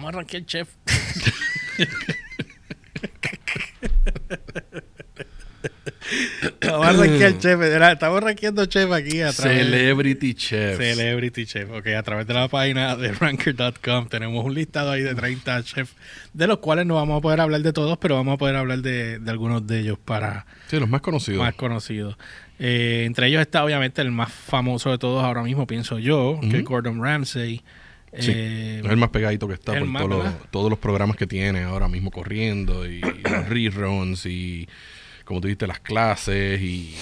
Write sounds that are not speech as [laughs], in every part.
vamos a arrancar el chef. arrancar el chef. Era- Estamos rankeando chef aquí a través Celebrity Chefs. Celebrity Chef. Ok, a través de la página de ranker.com tenemos un listado ahí de 30 chefs, de los cuales no vamos a poder hablar de todos, pero vamos a poder hablar de, de algunos de ellos para Sí, los más conocidos. más conocidos. Eh, entre ellos está obviamente el más famoso de todos ahora mismo, pienso yo, que es. Gordon Ramsay. Sí, Eh, es el más pegadito que está por más, todos los- ¿verdad? todos los programas que tiene ahora mismo corriendo y, los [coughs] reruns y como tú dijiste las clases y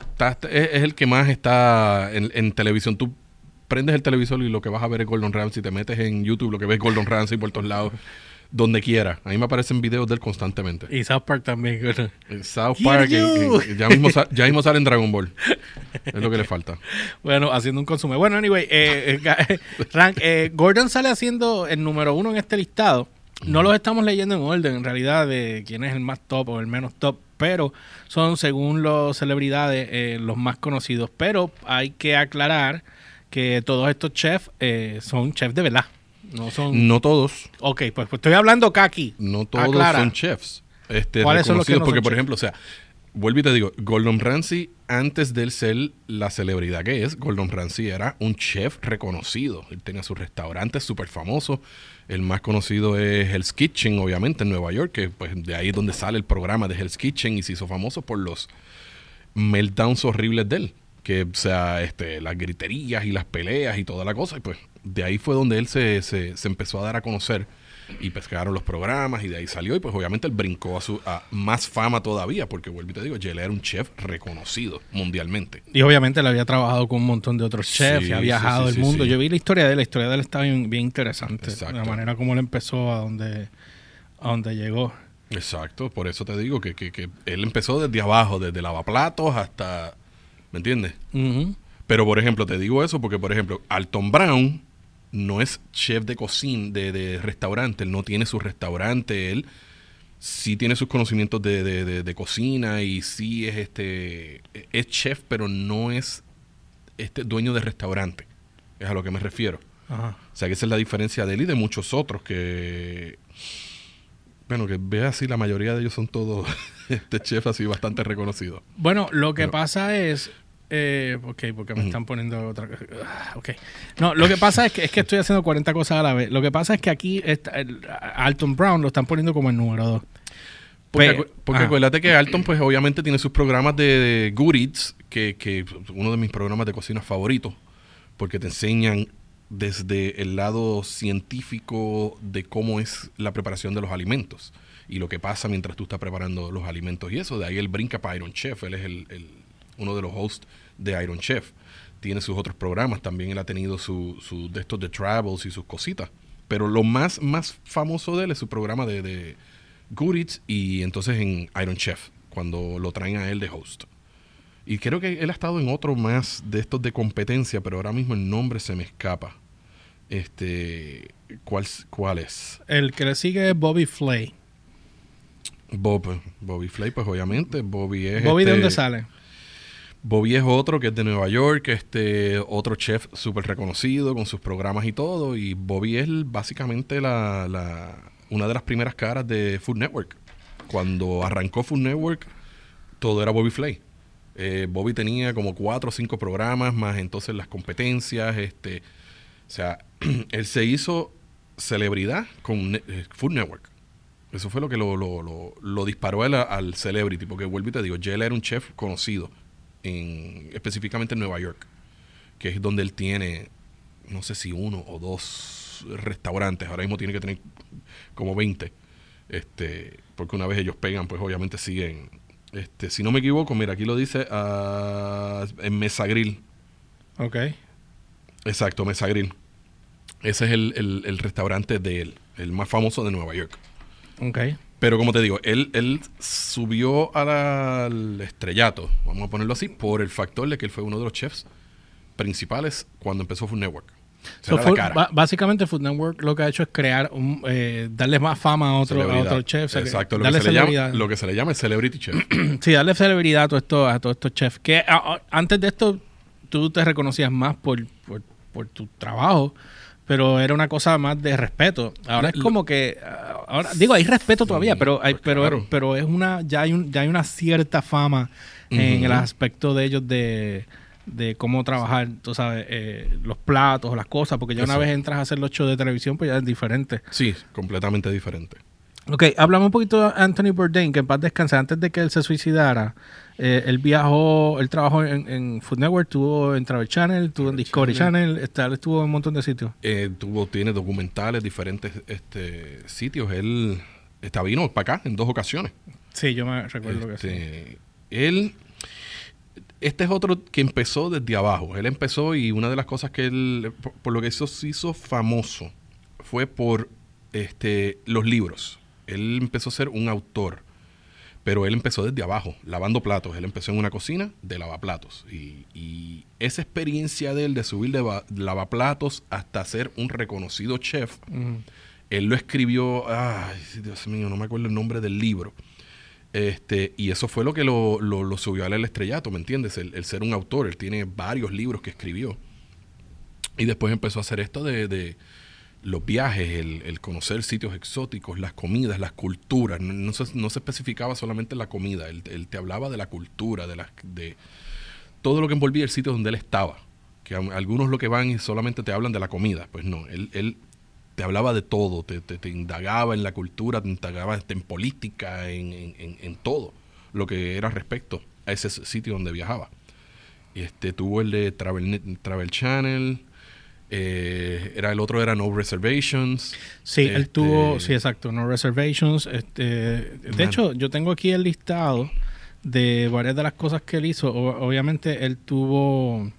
está- está- es, es el que más está en, en televisión. Tú prendes el televisor y lo que vas a ver es Gordon Ramsay, te metes en YouTube, lo que ves es Gordon Ramsay por todos lados, donde quiera. A mí me aparecen videos de él constantemente. y South Park también. [laughs] En South Park, en- you. en- ya, mismo sa- ya mismo sale en Dragon Ball. [laughs] Es lo que le falta. Bueno, haciendo un consumo. Bueno, anyway, eh, eh, Rank, eh, Gordon sale haciendo el número uno en este listado. No los estamos leyendo en orden, en realidad, de quién es el más top o el menos top, pero son, según las celebridades, eh, los más conocidos. Pero hay que aclarar que todos estos chefs eh, son chefs de verdad. No son... No todos, Ok, pues, pues estoy hablando Kaki. no todos Aclara. son chefs. Este, ¿Cuáles son los que reconocidos, no porque, son por ejemplo, o sea, vuelvo y te digo, Gordon Ramsay, antes de él ser la celebridad que es, Gordon Ramsay era un chef reconocido. Él tenía sus restaurantes súper famosos. El más conocido es Hell's Kitchen, obviamente, en Nueva York, que pues de ahí es donde sale el programa de Hell's Kitchen y se hizo famoso por los meltdowns horribles de él. Que, o sea, este, las griterías y las peleas y toda la cosa. Y pues de ahí fue donde él se, se, se empezó a dar a conocer. Y pescaron los programas y de ahí salió. Y pues obviamente él brincó a, su, a más fama todavía. Porque vuelvo y te digo, él era un chef reconocido mundialmente. Y obviamente él había trabajado con un montón de otros chefs Sí, y ha viajado sí, el mundo. Yo vi la historia de él, la historia de él está bien, bien interesante. Exacto. La manera como él empezó a donde, a donde llegó. Exacto, por eso te digo que, que, que él empezó desde abajo, desde lavaplatos hasta... ¿Me entiendes? Pero, por ejemplo, te digo eso porque, por ejemplo, Alton Brown no es chef de cocina, de, de restaurante. Él no tiene su restaurante. Él sí tiene sus conocimientos de, de- de- cocina y sí es este es chef, pero no es este dueño de restaurante. Es a lo que me refiero. Ajá. O sea, que esa es la diferencia de él y de muchos otros que... Bueno, que ve así, la mayoría de ellos son todos [laughs] este chef así bastante reconocidos. Bueno, lo que Pero- pasa es. Eh, ok, porque me están poniendo otra cosa. Ah, Ok. No, lo que pasa es que, es que estoy haciendo 40 cosas a la vez. Lo que pasa es que aquí está el- Alton Brown lo están poniendo como el número 2. Porque, Pe- acu- porque ajá. acuérdate que Alton, pues obviamente tiene sus programas de, de Good Eats, que, que uno de mis programas de cocina favoritos, porque te enseñan desde el lado científico de cómo es la preparación de los alimentos y lo que pasa mientras tú estás preparando los alimentos y eso. De ahí él brinca para Iron Chef, él es el, el- uno de los hosts de Iron Chef. Tiene sus otros programas, también él ha tenido su, su de estos de travels y sus cositas. Pero lo más, más famoso de él es su programa de, de Good Eats y entonces en Iron Chef, cuando lo traen a él de host. Y creo que él ha estado en otro más de estos de competencia, pero ahora mismo el nombre se me escapa. Este, ¿cuál, cuál es? El que le sigue es Bobby Flay. Bob, Bobby Flay, pues obviamente. Bobby es. ¿Bobby de este, dónde sale? Bobby es otro que es de Nueva York, este otro chef súper reconocido con sus programas y todo. Y Bobby es básicamente la, la- una de las primeras caras de Food Network. Cuando arrancó Food Network, todo era Bobby Flay. Eh, Bobby tenía como cuatro o cinco programas, más entonces las competencias. este O sea, [clears throat] él se hizo celebridad con eh, Food Network. Eso fue lo que lo, lo, lo- disparó a- al celebrity, porque vuelvo y te digo, Jell era un chef conocido, en, específicamente en Nueva York, que es donde él tiene, no sé si uno o dos restaurantes, ahora mismo tiene que tener como 20, este, porque una vez ellos pegan, pues obviamente siguen, este, si no me equivoco, mira, aquí lo dice ah, en Mesa Grill, Ok. exacto, Mesa Grill. Ese es el, el- el restaurante de él, el más famoso de Nueva York. Ok. Pero como te digo, él, él subió a la- al estrellato, vamos a ponerlo así, por el factor de que él fue uno de los chefs principales cuando empezó Food Network. So, Food- básicamente Food Network lo que ha hecho es crear un, eh, darle más fama a otro, a Celebridad. otro chef. o sea, que Exacto, lo que, se le llama, lo que se le llama el celebrity chef. [clears throat] Sí, darle celebridad a todos estos, a todos estos chefs. Que a- a- antes de esto tú te reconocías más por, por, por tu trabajo, pero era una cosa más de respeto. Ahora es como que ah, ahora digo, hay respeto todavía, Sí, pero hay, pues pero claro. pero es una ya hay un, ya hay una cierta fama en el aspecto de ellos de de cómo trabajar, tú sabes, eh, los platos, las cosas, porque ya una vez entras a hacer los shows de televisión, pues ya es diferente. Sí, completamente diferente. Ok, hablamos un poquito de Anthony Bourdain, que en paz descanse. Antes de que él se suicidara, eh, él viajó, él trabajó en, en Food Network, estuvo en Travel Channel, estuvo en Discovery Channel, está- él estuvo en un montón de sitios. Eh, tuvo, tiene documentales, diferentes este, sitios. Él está vino para acá en dos ocasiones. Sí, yo me recuerdo que sí. Este, Él, este es otro que empezó desde abajo. Él empezó y una de las cosas que él, por, por lo que eso se hizo famoso, fue por este, los libros. Él empezó a ser un autor, pero él empezó desde abajo, lavando platos. Él empezó en una cocina de lavaplatos. Y, y esa experiencia de él de subir de va- lavaplatos hasta ser un reconocido chef, él lo escribió, ay, Dios mío, no me acuerdo el nombre del libro. Este, y eso fue lo que lo, lo- lo subió al estrellato, ¿me entiendes? El, el ser un autor, él tiene varios libros que escribió. Y después empezó a hacer esto de, de los viajes, el, el conocer sitios exóticos, las comidas, las culturas. No, se, no se especificaba solamente la comida, él, él te hablaba de la cultura, de, las de todo lo que envolvía el sitio donde él estaba. Que a- algunos lo que van y solamente te hablan de la comida. Pues no, él, él te hablaba de todo, te, te- indagaba en la cultura, te indagaba en política, en, en- en- todo lo que era respecto a ese sitio donde viajaba. Este, tuvo el de Travel, Travel Channel, eh, era el otro era No Reservations. Sí, él Este, tuvo, sí, exacto, no reservations. Este, de Man. hecho, yo tengo aquí el listado de varias de las cosas que él hizo. O- obviamente, él tuvo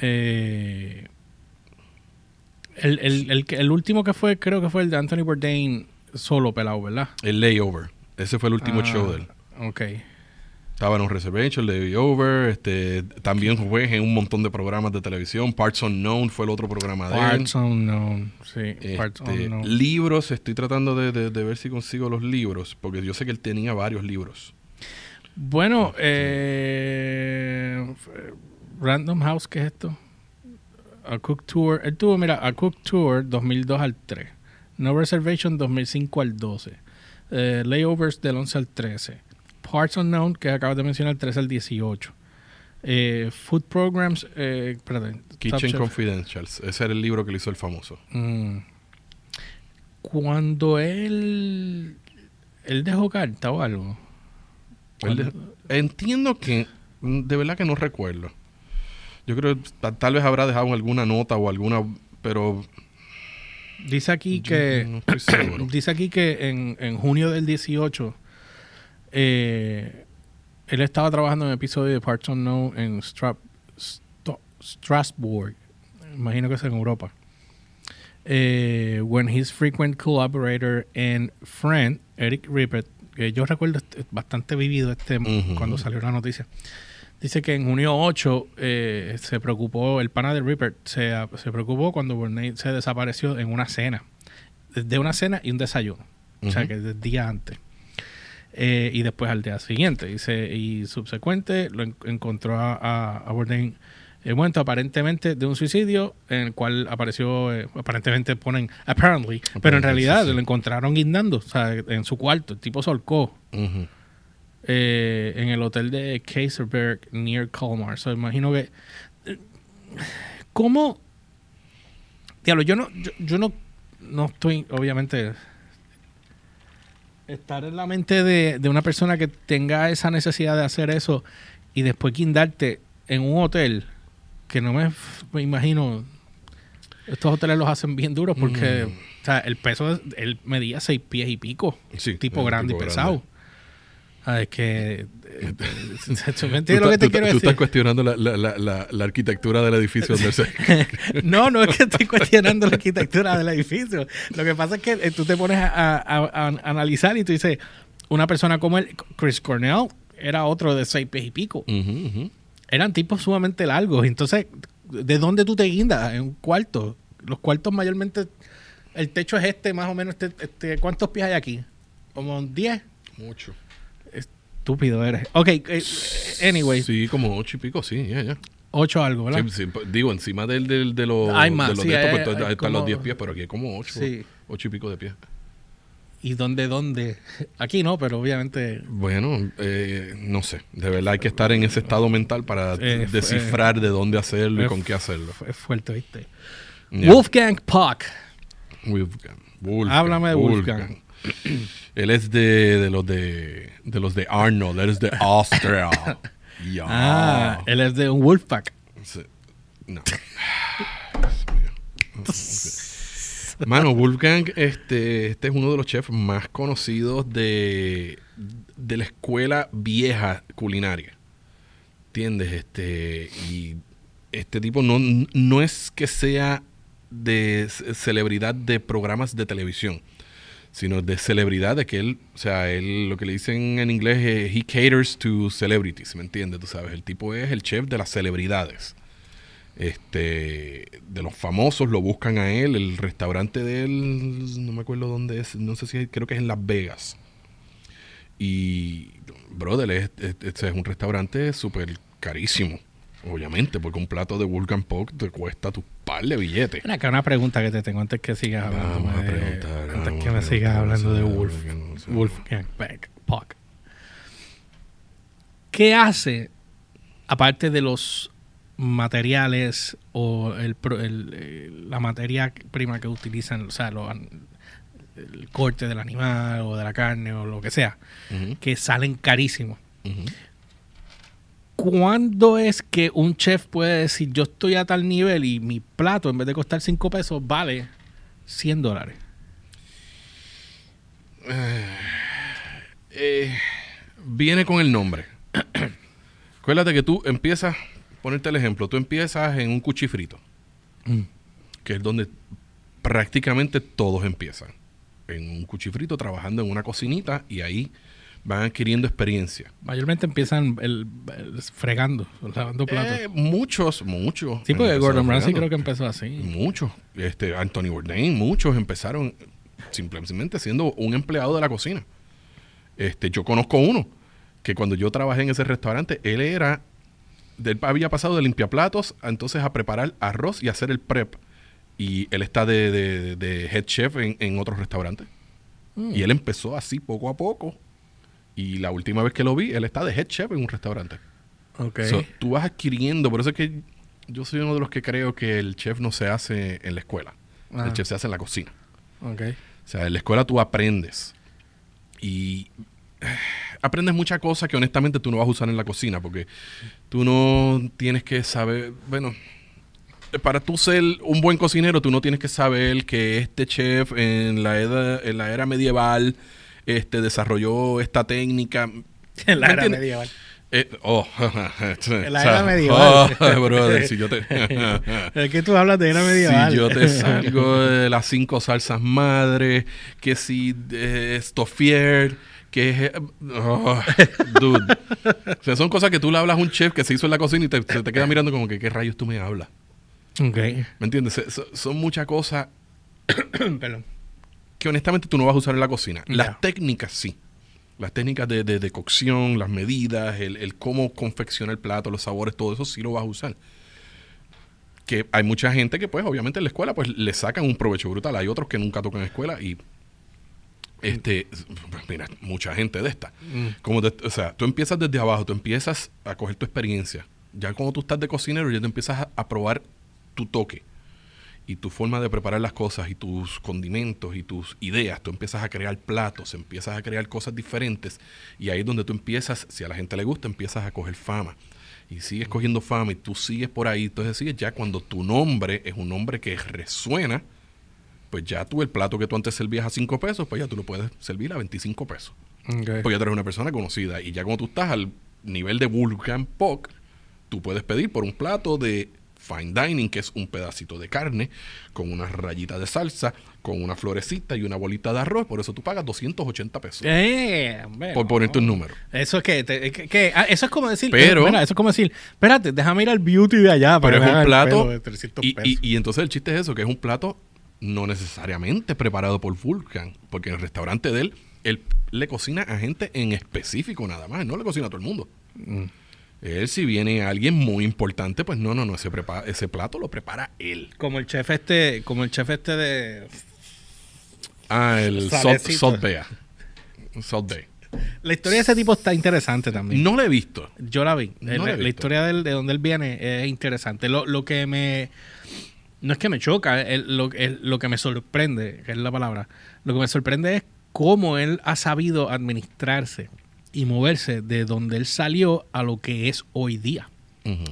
eh, el, el, el, el último que fue, creo que fue el de Anthony Bourdain solo pelado, ¿verdad? El Layover. Ese fue el último Ah, show de él. Ok. Estaba en un reservation, Layover, este, también fue en un montón de programas de televisión. Parts Unknown fue el otro programa de él. Parts Unknown, sí, Parts Este, Unknown. libros, estoy tratando de, de- de ver si consigo los libros, porque yo sé que él tenía varios libros. Bueno, eh, f- Random House, ¿qué es esto? A Cook Tour. Él tuvo, mira, A Cook Tour 2002 al 3. No Reservation 2005 al 12. Eh, layovers del 11 al 13. Parts Unknown, que acabas de mencionar, 13 al 18. Eh, food Programs, eh, Top Kitchen. Confidentials, ese era el libro que le hizo el famoso. Mm. Cuando él, él dejó carta o algo. De- entiendo que, mm, de verdad que no recuerdo. Yo creo que tal vez habrá dejado alguna nota o alguna, pero Dice aquí que no. [clears throat] Dice aquí que en, en junio del 18 eh, él estaba trabajando en un episodio de Parts Unknown en Stra- Strasbourg. Imagino que es en Europa. Eh, when his frequent collaborator and friend, Eric Rippet, que yo recuerdo bastante vivido este Ujú. cuando salió la noticia. Dice que en junio 8 eh, se preocupó, el pana de Ripper se, se preocupó cuando Bourdain se desapareció en una cena. De una cena y un desayuno. O sea, que del día antes. Eh, y después al día siguiente. Dice, y subsecuente lo en- encontró a, a, a Bourdain eh, muerto aparentemente de un suicidio en el cual apareció, eh, aparentemente ponen apparently, pero en realidad sí, sí. lo encontraron guindando, o sea, en su cuarto. El tipo solcó Ujú. eh, en el hotel de Kaiserberg near Colmar. So, imagino que. ¿Cómo? Diablo, yo no, yo, yo no, no estoy, obviamente. Estar en la mente de, de una persona que tenga esa necesidad de hacer eso y después guindarte en un hotel que no me, me imagino. Estos hoteles los hacen bien duros porque Mm. o sea, el peso, es- él medía seis pies y pico Sí, tipo grande tipo y pesado. grande. Ah, es que. eh, [laughs] ¿Me Tú, entiendes lo que te tú- quiero tú decir? estás cuestionando la, la- la- la- la arquitectura del edificio donde se... [laughs] no, no es que estoy cuestionando la arquitectura del edificio. Lo que pasa es que eh, tú te pones a, a- a- a analizar y tú dices, una persona como él, Chris Cornell, era otro de seis pies y pico. Eran tipos sumamente largos. Entonces, ¿de dónde tú te guindas? En un cuarto. Los cuartos mayormente, el techo es este, más o menos. Este, este, ¿Cuántos pies hay aquí? Como 10. Mucho. Estúpido eres. Ok, eh, anyway. Sí, como ocho y pico, sí, ya, ya. 8 algo, ¿verdad? Sí, sí, pues, digo, encima del, del- de los, Hay más, de los sí, de estos, hay- pues, hay ahí están los 10 pies, pero aquí hay como 8, Sí. 8 y pico de pies. ¿Y dónde, dónde? [laughs] Aquí no, pero obviamente... Bueno, eh, no sé. De verdad hay que estar en ese estado mental para Eh, descifrar de dónde hacerlo y eh, con qué hacerlo. Es fuerte, ¿viste? Yeah. Wolfgang Puck. Wolfgang. Wolfgang, Háblame de Wolfgang. Él es de, de los de de los de Arnold, él es de Austria. [laughs] Ah, él es de un Wolfpack. No. Mano, Wolfgang, este, este es uno de los chefs más conocidos de, de la escuela vieja culinaria. ¿Entiendes? Este, y este tipo no, no es que sea de ce- celebridad de programas de televisión, sino de celebridad de que él, o sea, él lo que le dicen en inglés es he caters to celebrities, ¿me entiendes? Tú sabes, el tipo es el chef de las celebridades. Este, de los famosos lo buscan a él, el restaurante de él, no me acuerdo dónde es, no sé si creo que es en Las Vegas. Y, brother, es, es- un restaurante súper carísimo, obviamente, porque un plato de Vulcan Pork te cuesta tu par de billetes. Ven acá una pregunta que te tengo antes que sigas hablando Vamos a de, antes que me sigas hablando de Wolf. Wolfgang Puck. ¿Qué hace aparte de los materiales o el, el- la materia prima que utilizan, o sea, lo- el corte del animal o de la carne o lo que sea, que salen carísimos? ujú. ¿Cuándo es que un chef puede decir yo estoy a tal nivel y mi plato en vez de costar 5 pesos vale 100 dólares? Eh, viene con el nombre. [clears throat] Acuérdate que tú empiezas, ponerte el ejemplo, tú empiezas en un cuchifrito, que es donde prácticamente todos empiezan. En un cuchifrito trabajando en una cocinita y ahí van adquiriendo experiencia. Mayormente empiezan el, el- fregando, lavando platos. Eh, muchos, muchos. sí, porque Gordon Ramsay creo que empezó así. Muchos. Este, Anthony Bourdain, muchos empezaron simplemente siendo un empleado de la cocina. Este, yo conozco uno que cuando yo trabajé en ese restaurante, él era, él había pasado de limpiaplatos a entonces a preparar arroz y hacer el prep. Y él está de, de- de head chef en, en otros restaurantes. Mm. Y él empezó así poco a poco. Y la última vez que lo vi, él está de head chef en un restaurante. Ok. So, tú vas adquiriendo, por eso es que yo soy uno de los que creo que el chef no se hace en la escuela. Ah. El chef se hace en la cocina. ok. O sea, en la escuela tú aprendes. Y eh, aprendes muchas cosas que honestamente tú no vas a usar en la cocina, porque tú no tienes que saber, bueno, para tú ser un buen cocinero, tú no tienes que saber que este chef en la era, en la era medieval este, desarrolló esta técnica. En la ¿Me era medieval. Eh, oh, [laughs] En la era medieval. [laughs] Oh, brother, si yo te... [laughs] Es que tú hablas de era medieval. Si yo te salgo de las cinco salsas madre, que si eh, estofier, que es... eh, oh, dude. O sea, son cosas que tú le hablas a un chef que se hizo en la cocina y te, se te queda mirando como que, ¿qué rayos tú me hablas? Ok. ¿Me entiendes? Son muchas cosas [coughs] Perdón. Que honestamente tú no vas a usar en la cocina. Las técnicas sí. Las técnicas de, de- de cocción, las medidas, el, el cómo confecciona el plato, los sabores, todo eso sí lo vas a usar. Que hay mucha gente que pues obviamente en la escuela pues le sacan un provecho brutal. Hay otros que nunca tocan escuela y este, pues, mira, mucha gente de esta. Mm. Como de- o sea, tú empiezas desde abajo, tú empiezas a coger tu experiencia. Ya cuando tú estás de cocinero, ya te empiezas a, a probar tu toque y tu forma de preparar las cosas y tus condimentos y tus ideas. Tú empiezas a crear platos, empiezas a crear cosas diferentes y ahí es donde tú empiezas, si a la gente le gusta, empiezas a coger fama. Y sigues cogiendo fama y tú sigues por ahí. Entonces sigues ya cuando tu nombre es un nombre que resuena, pues ya tú el plato que tú antes servías a 5 pesos, pues ya tú lo puedes servir a 25 pesos. Pues ya tú eres una persona conocida. Y ya cuando tú estás al nivel de Vulcan Puck, tú puedes pedir por un plato de fine dining, que es un pedacito de carne, con una rayita de salsa, con una florecita y una bolita de arroz. Por eso tú pagas 280 pesos. Eh, por ponerte un número. Eso es que, te- que- que- ah, eso es como decir, Pero- mira, eso es como decir, espérate, déjame ir al beauty de allá para Pero es un plato. de 300 Y, pesos. y- y entonces el chiste es eso, que es un plato no necesariamente preparado por Vulcan. Porque en el restaurante de él, él le cocina a gente en específico nada más. No le cocina a todo el mundo. Mm. Él, si viene alguien muy importante, pues no, no, no, ese, prepara, ese plato lo prepara él. Como el chef este, como el chef este de... Ah, el Salt. Salt Bay. Salt Bay. La historia de ese tipo está interesante también. No lo he visto. Yo la vi. No El- la he la, historia del- de donde él viene es interesante. Lo, lo que me... No es que me choca, el- lo, el- lo que me sorprende, que es la palabra, lo que me sorprende es cómo él ha sabido administrarse y moverse de donde él salió a lo que es hoy día.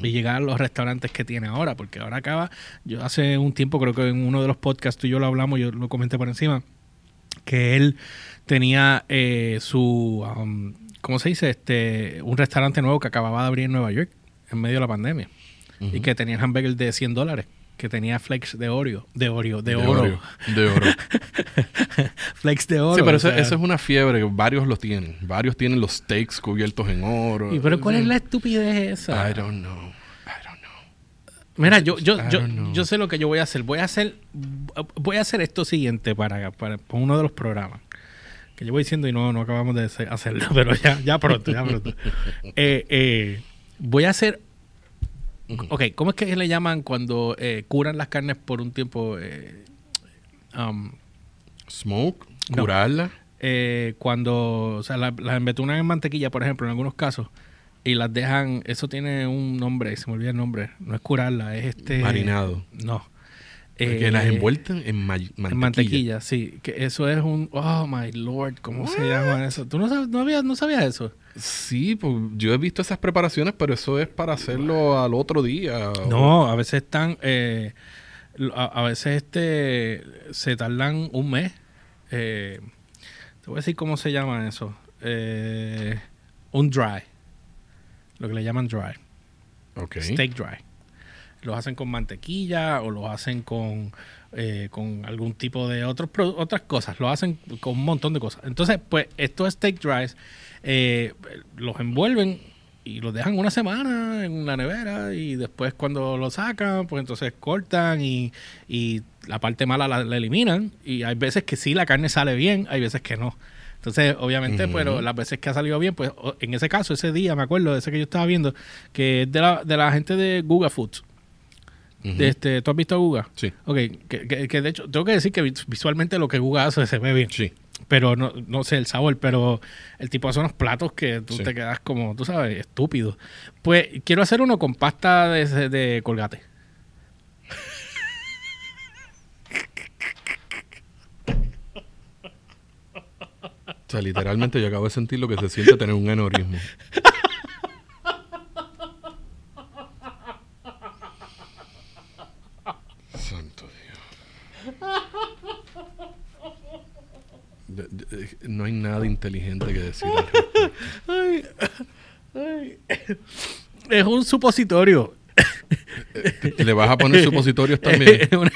Y llegar a los restaurantes que tiene ahora, porque ahora acaba, yo hace un tiempo creo que en uno de los podcasts tú y yo lo hablamos, yo lo comenté por encima, que él tenía eh, su, um, ¿cómo se dice? Este, un restaurante nuevo que acababa de abrir en Nueva York en medio de la pandemia y que tenía hamburgers de 100 dólares, que tenía flakes de Oreo, de Oreo, de, oro, Oreo. De oro. [laughs] flakes de oro. sí, pero eso, sea. eso es una fiebre. Varios lo tienen. Varios tienen los steaks cubiertos en oro. ¿Y pero cuál es la estupidez esa? I don't know. I don't know. Mira, yo, yo, yo, yo sé lo que yo voy a hacer. Voy a hacer, voy a hacer esto siguiente para, para, para uno de los programas. Que yo voy diciendo y no, no acabamos de hacer- hacerlo, [laughs] pero ya, ya pronto, ya pronto. [laughs] Eh, eh, voy a hacer. Ok, ¿cómo es que le llaman cuando eh, curan las carnes por un tiempo? eh, um, Smoke, No. curarla. eh, cuando o sea, la- las embetunan en mantequilla, por ejemplo, en algunos casos, y las dejan, eso tiene un nombre, se me olvida el nombre, no es curarla, es este... Marinado. No. que Eh, las envuelten en ma- mantequilla. En mantequilla, sí. Que eso es un... Oh, my lord, ¿cómo se llama eso? ¿Tú no, sabes, no, no sabías eso? Sí, pues yo he visto esas preparaciones, pero eso es para hacerlo al otro día. o- No, a veces están... eh, a, a veces este se tardan un mes. Eh, te voy a decir cómo se llama eso. Eh, un dry. Lo que le llaman dry. Ok. Steak dry. Los hacen con mantequilla o los hacen con, eh, con algún tipo de otros otras cosas. Lo hacen con un montón de cosas. Entonces, pues estos steak dries eh, los envuelven y los dejan una semana en la nevera y después cuando lo sacan, pues entonces cortan y, y la parte mala la, la eliminan. Y hay veces que sí, la carne sale bien, hay veces que no. Entonces, obviamente, pero las veces que ha salido bien, pues en ese caso, ese día, me acuerdo de ese que yo estaba viendo, que es de la, de la gente de Guga Foods. De este, ¿Tú has visto a Guga? Sí. Ok, que, que- que de hecho, tengo que decir que vis- visualmente lo que Guga hace se ve bien. Sí. Pero no, no sé el sabor, pero el tipo hace unos platos que tú Sí. te quedas como, tú sabes, estúpido. Pues quiero hacer uno con pasta de, de colgate. O sea, literalmente yo acabo de sentir lo que se siente tener un aneurismo. Santo Dios. De- de- no hay nada inteligente que decir. Ay, ay. [coughs] Es un supositorio. ¿Le vas a poner supositorios también? [laughs] Es una,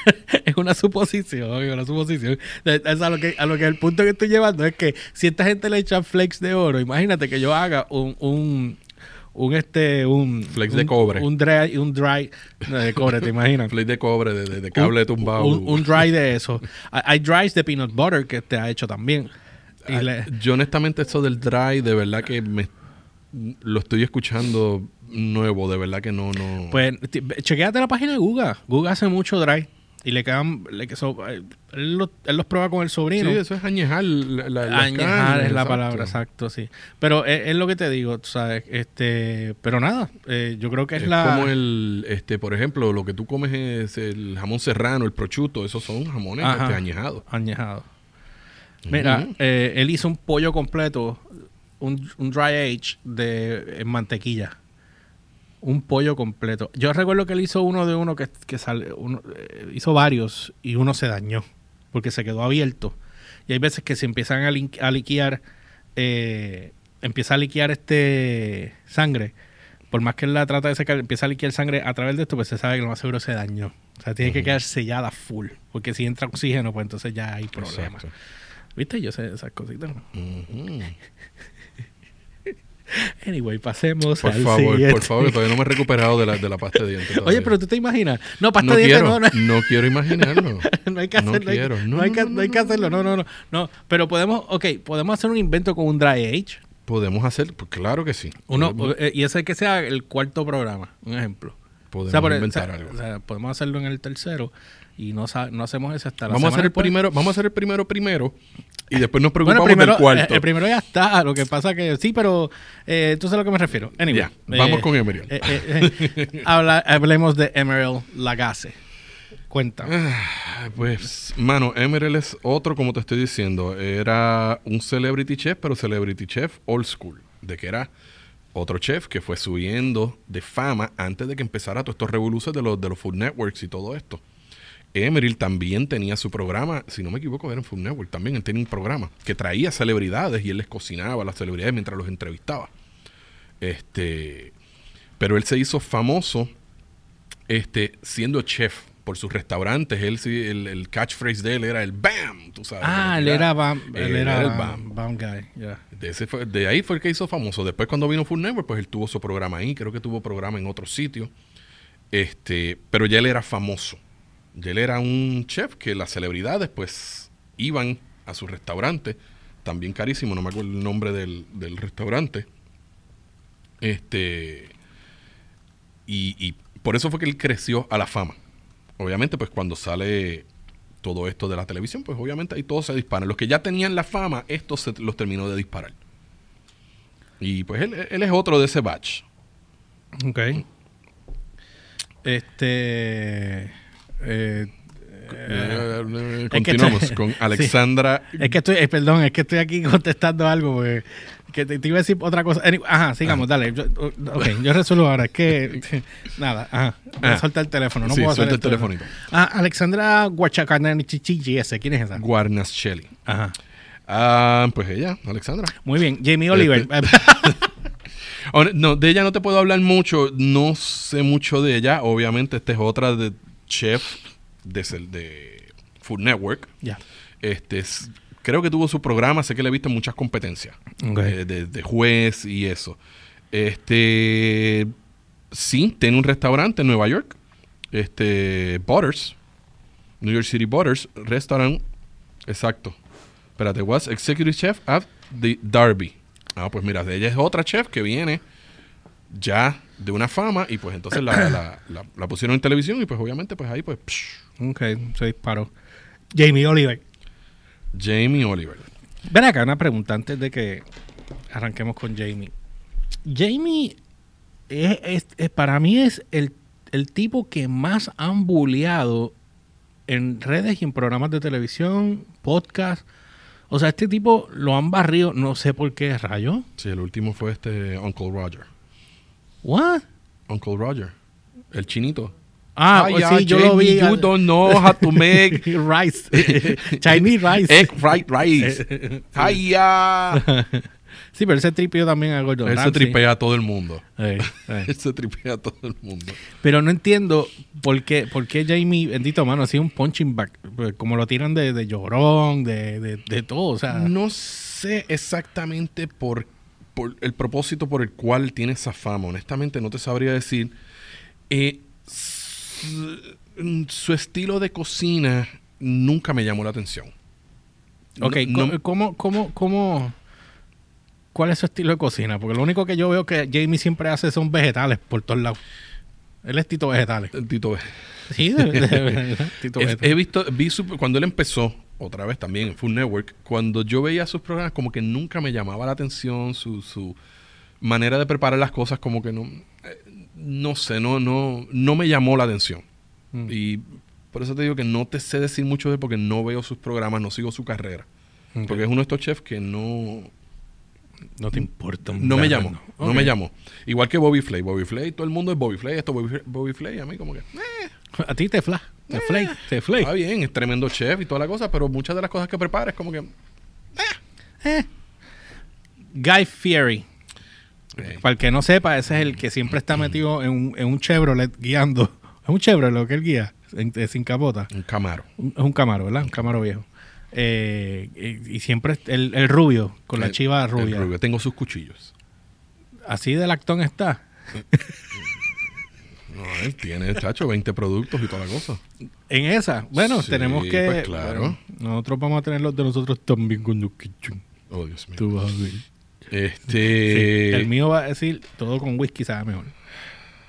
es una suposición, una suposición. Es a lo que a lo que el punto que estoy llevando es que si esta gente le echa flex de oro, imagínate que yo haga un un, un este un Flex un- de cobre. un dry un dry de cobre, te imaginas. [laughs] Flake de cobre, de, de- de cable un, tumbado. Un, un dry de eso. Hay dries de peanut butter que te ha hecho también. Y Ah, Yo honestamente eso del dry, de verdad que me lo estoy escuchando nuevo, de verdad que no, no. Pues chequéate la página de Guga. Guga hace mucho dry. Y le quedan. Le, so- eh, él, lo- él los prueba con el sobrino. sí, eso es añejar la, Añejar carnes, es la exacto. palabra, exacto, sí. Pero es, es lo que te digo, sabes. Este, pero nada, eh, yo creo que es, Es la. como el, este, por ejemplo, lo que tú comes es el jamón serrano, el prosciutto, esos son jamones este, añejados. Añejado. Mira, eh, él hizo un pollo completo, un, un dry age de en mantequilla. Un pollo completo. Yo recuerdo que él hizo uno de uno que, que sale, uno, eh, hizo varios y uno se dañó porque se quedó abierto. Y hay veces que se empiezan a, lin- a liquear, eh, empieza a liquear este sangre. Por más que él la trata de secar, empieza a liquear sangre a través de esto, pues se sabe que lo más seguro se dañó. O sea, tiene que quedar sellada full. Porque si entra oxígeno, pues entonces ya hay problemas. Exacto. ¿Viste? Yo sé esas cositas. Anyway, pasemos Por al favor, siguiente. por favor, todavía no me he recuperado de la, de la pasta de dientes. [laughs] Oye, pero tú te imaginas. No, pasta no de dientes no, no, no quiero imaginarlo. no hay que hacerlo. quiero. No, No, hay que, no, hay que hacerlo. No, no, no. No, pero podemos, ok, podemos hacer un invento con un dry age. Podemos hacer, pues claro que sí. Uno, eh, y ese que sea el cuarto programa, un ejemplo. podemos O sea, por- inventar o sea, algo. o sea, podemos hacerlo en el tercero y no, no hacemos ese hasta la vamos a hacer el después. primero, vamos a hacer el primero primero y después nos Bueno, preocupamos el primero, del cuarto. eh, el primero ya está. Lo que pasa que sí, pero eh, tú sabes a lo que me refiero. Anyway, Ya, vamos eh, con eh, eh, eh, [laughs] habla- hablemos de Emerald Lagasse. Cuenta. Ah, Pues, mano, Emerald es otro, como te estoy diciendo. Era un celebrity chef, pero celebrity chef old school. De que era otro chef que fue subiendo de fama antes de que empezara todos estos revoluciones de los, de los food networks y todo esto. Emerald también tenía su programa, si no me equivoco, era en Food Network también. Él tenía un programa que traía celebridades y él les cocinaba a las celebridades mientras los entrevistaba. Este, pero él se hizo famoso este, siendo chef por sus restaurantes. Él sí, el, el catchphrase de él era el BAM, tú sabes. ah, él Era- Bam. Él él era era el Bam. Bam. Guy. De, ese fue- de ahí fue el que hizo famoso. Después cuando vino Network, pues él tuvo su programa ahí. Creo que tuvo programa en otro sitio. Este, pero ya él era famoso. Ya él era un chef que las celebridades pues iban a su restaurante. También carísimo, no me acuerdo el nombre del, del restaurante. Este. Y, y por eso fue que él creció a la fama. Obviamente, pues cuando sale todo esto de la televisión, pues obviamente ahí todos se disparan. Los que ya tenían la fama, estos se los terminó de disparar. Y pues él, él es otro de ese batch. Ok. Este. Eh, Eh, es que continuamos estoy- con [laughs] sí. Alexandra. es que estoy, eh, perdón, es que estoy aquí [laughs] contestando algo, porque que te, te iba a decir otra cosa. Ajá, sigamos, dale. Yo, ok, yo resuelvo ahora. Es que, [laughs] nada, ajá. Voy a Ah. soltar el teléfono. No Sí, puedo suelta el telefonito. Ah, Alexandra Guachacananichichi, ese. ¿Quién es esa? Guarnaschelli. Ajá. Ah, pues ella, Alexandra. Muy bien. Jamie Oliver. Ahora, no, de ella no te puedo hablar mucho. No sé mucho de ella. Obviamente, esta es otra de chef de, Food Network. ya. Este es- creo que tuvo su programa, sé que le he visto en muchas competencias eh, de, de juez y eso. Este sí, tiene un restaurante en Nueva York. Este Butters, New York City Butters Restaurant. Exacto. Espérate, was executive chef at the Derby. Ah, pues mira, ella es otra chef que viene ya de una fama y pues entonces la, la- la- la pusieron en televisión y pues obviamente pues ahí pues psh, Ok, se disparó. Jamie Oliver. Jamie Oliver. Ven acá, una pregunta antes de que arranquemos con Jamie. Jamie, es, es- es- para mí es el, el tipo que más han bulleado en redes y en programas de televisión, podcast. O sea, este tipo lo han barrido, no sé por qué rayo. Sí, el último fue este Uncle Roger. ¿What? Uncle Roger. El chinito. Ah, Ay, pues ya, sí, yo lo Jamie, vi. You don't know how to [laughs] make rice. [laughs] Chinese rice. egg fried rice. [laughs] Ay, ya. sí, pero ese tripio también a Gordon Él se tripea a todo el mundo. Eh, eh. Él se tripea a todo el mundo. Pero no entiendo por qué, por qué Jamie, bendito mano, así un punching back, pues, como lo tiran de, de llorón, de, de, de todo, o sea. No sé exactamente por, por el propósito por el cual tiene esa fama. Honestamente, no te sabría decir. Eh, su, su estilo de cocina nunca me llamó la atención. ok, No- no- ¿cómo, cómo, cómo, cuál es su estilo de cocina? Porque lo único que yo veo que Jamie siempre hace son vegetales por todos lados. Él es Tito Vegetales. Tito, Sí, de, de- de- Tito [laughs] Es- Vegetales. he visto, vi su- cuando él empezó, otra vez también en Food Network, cuando yo veía sus programas, como que nunca me llamaba la atención su, su manera de preparar las cosas, como que no, eh, no sé, no, no, no me llamó la atención. Mm. Y por eso te digo que no te sé decir mucho de él porque no veo sus programas, no sigo su carrera. Porque es uno de estos chefs que no, no te importa. no me llamó, no me llamó. Igual que Bobby Flay. Bobby Flay, todo el mundo es Bobby Flay, esto Bobby, Bobby Flay, a mí como que... eh, A ti te fla, te flay, te flay. Está bien, es tremendo chef y toda la cosa, pero muchas de las cosas que prepara es como que... Guy Fieri. eh, Para el que no sepa, ese es el que siempre está metido en un, en un Chevrolet guiando. [laughs] Es un Chevrolet lo que él guía, en- eh, sin capota. un camaro. Un- Es un Camaro, ¿verdad? Un Camaro viejo. Eh, y, y siempre el, el rubio, con la El- chiva el rubia. rubio. Tengo sus cuchillos. Así de lactón está. [laughs] No, él tiene, chacho, 20 productos y toda la cosa. En esa, bueno, Sí, tenemos que. pues claro. bueno, nosotros vamos a tener los de nosotros también con los kitchen. Oh, Dios mío. Tú vas a ver. Este. El mío va a decir todo con whisky sabe mejor.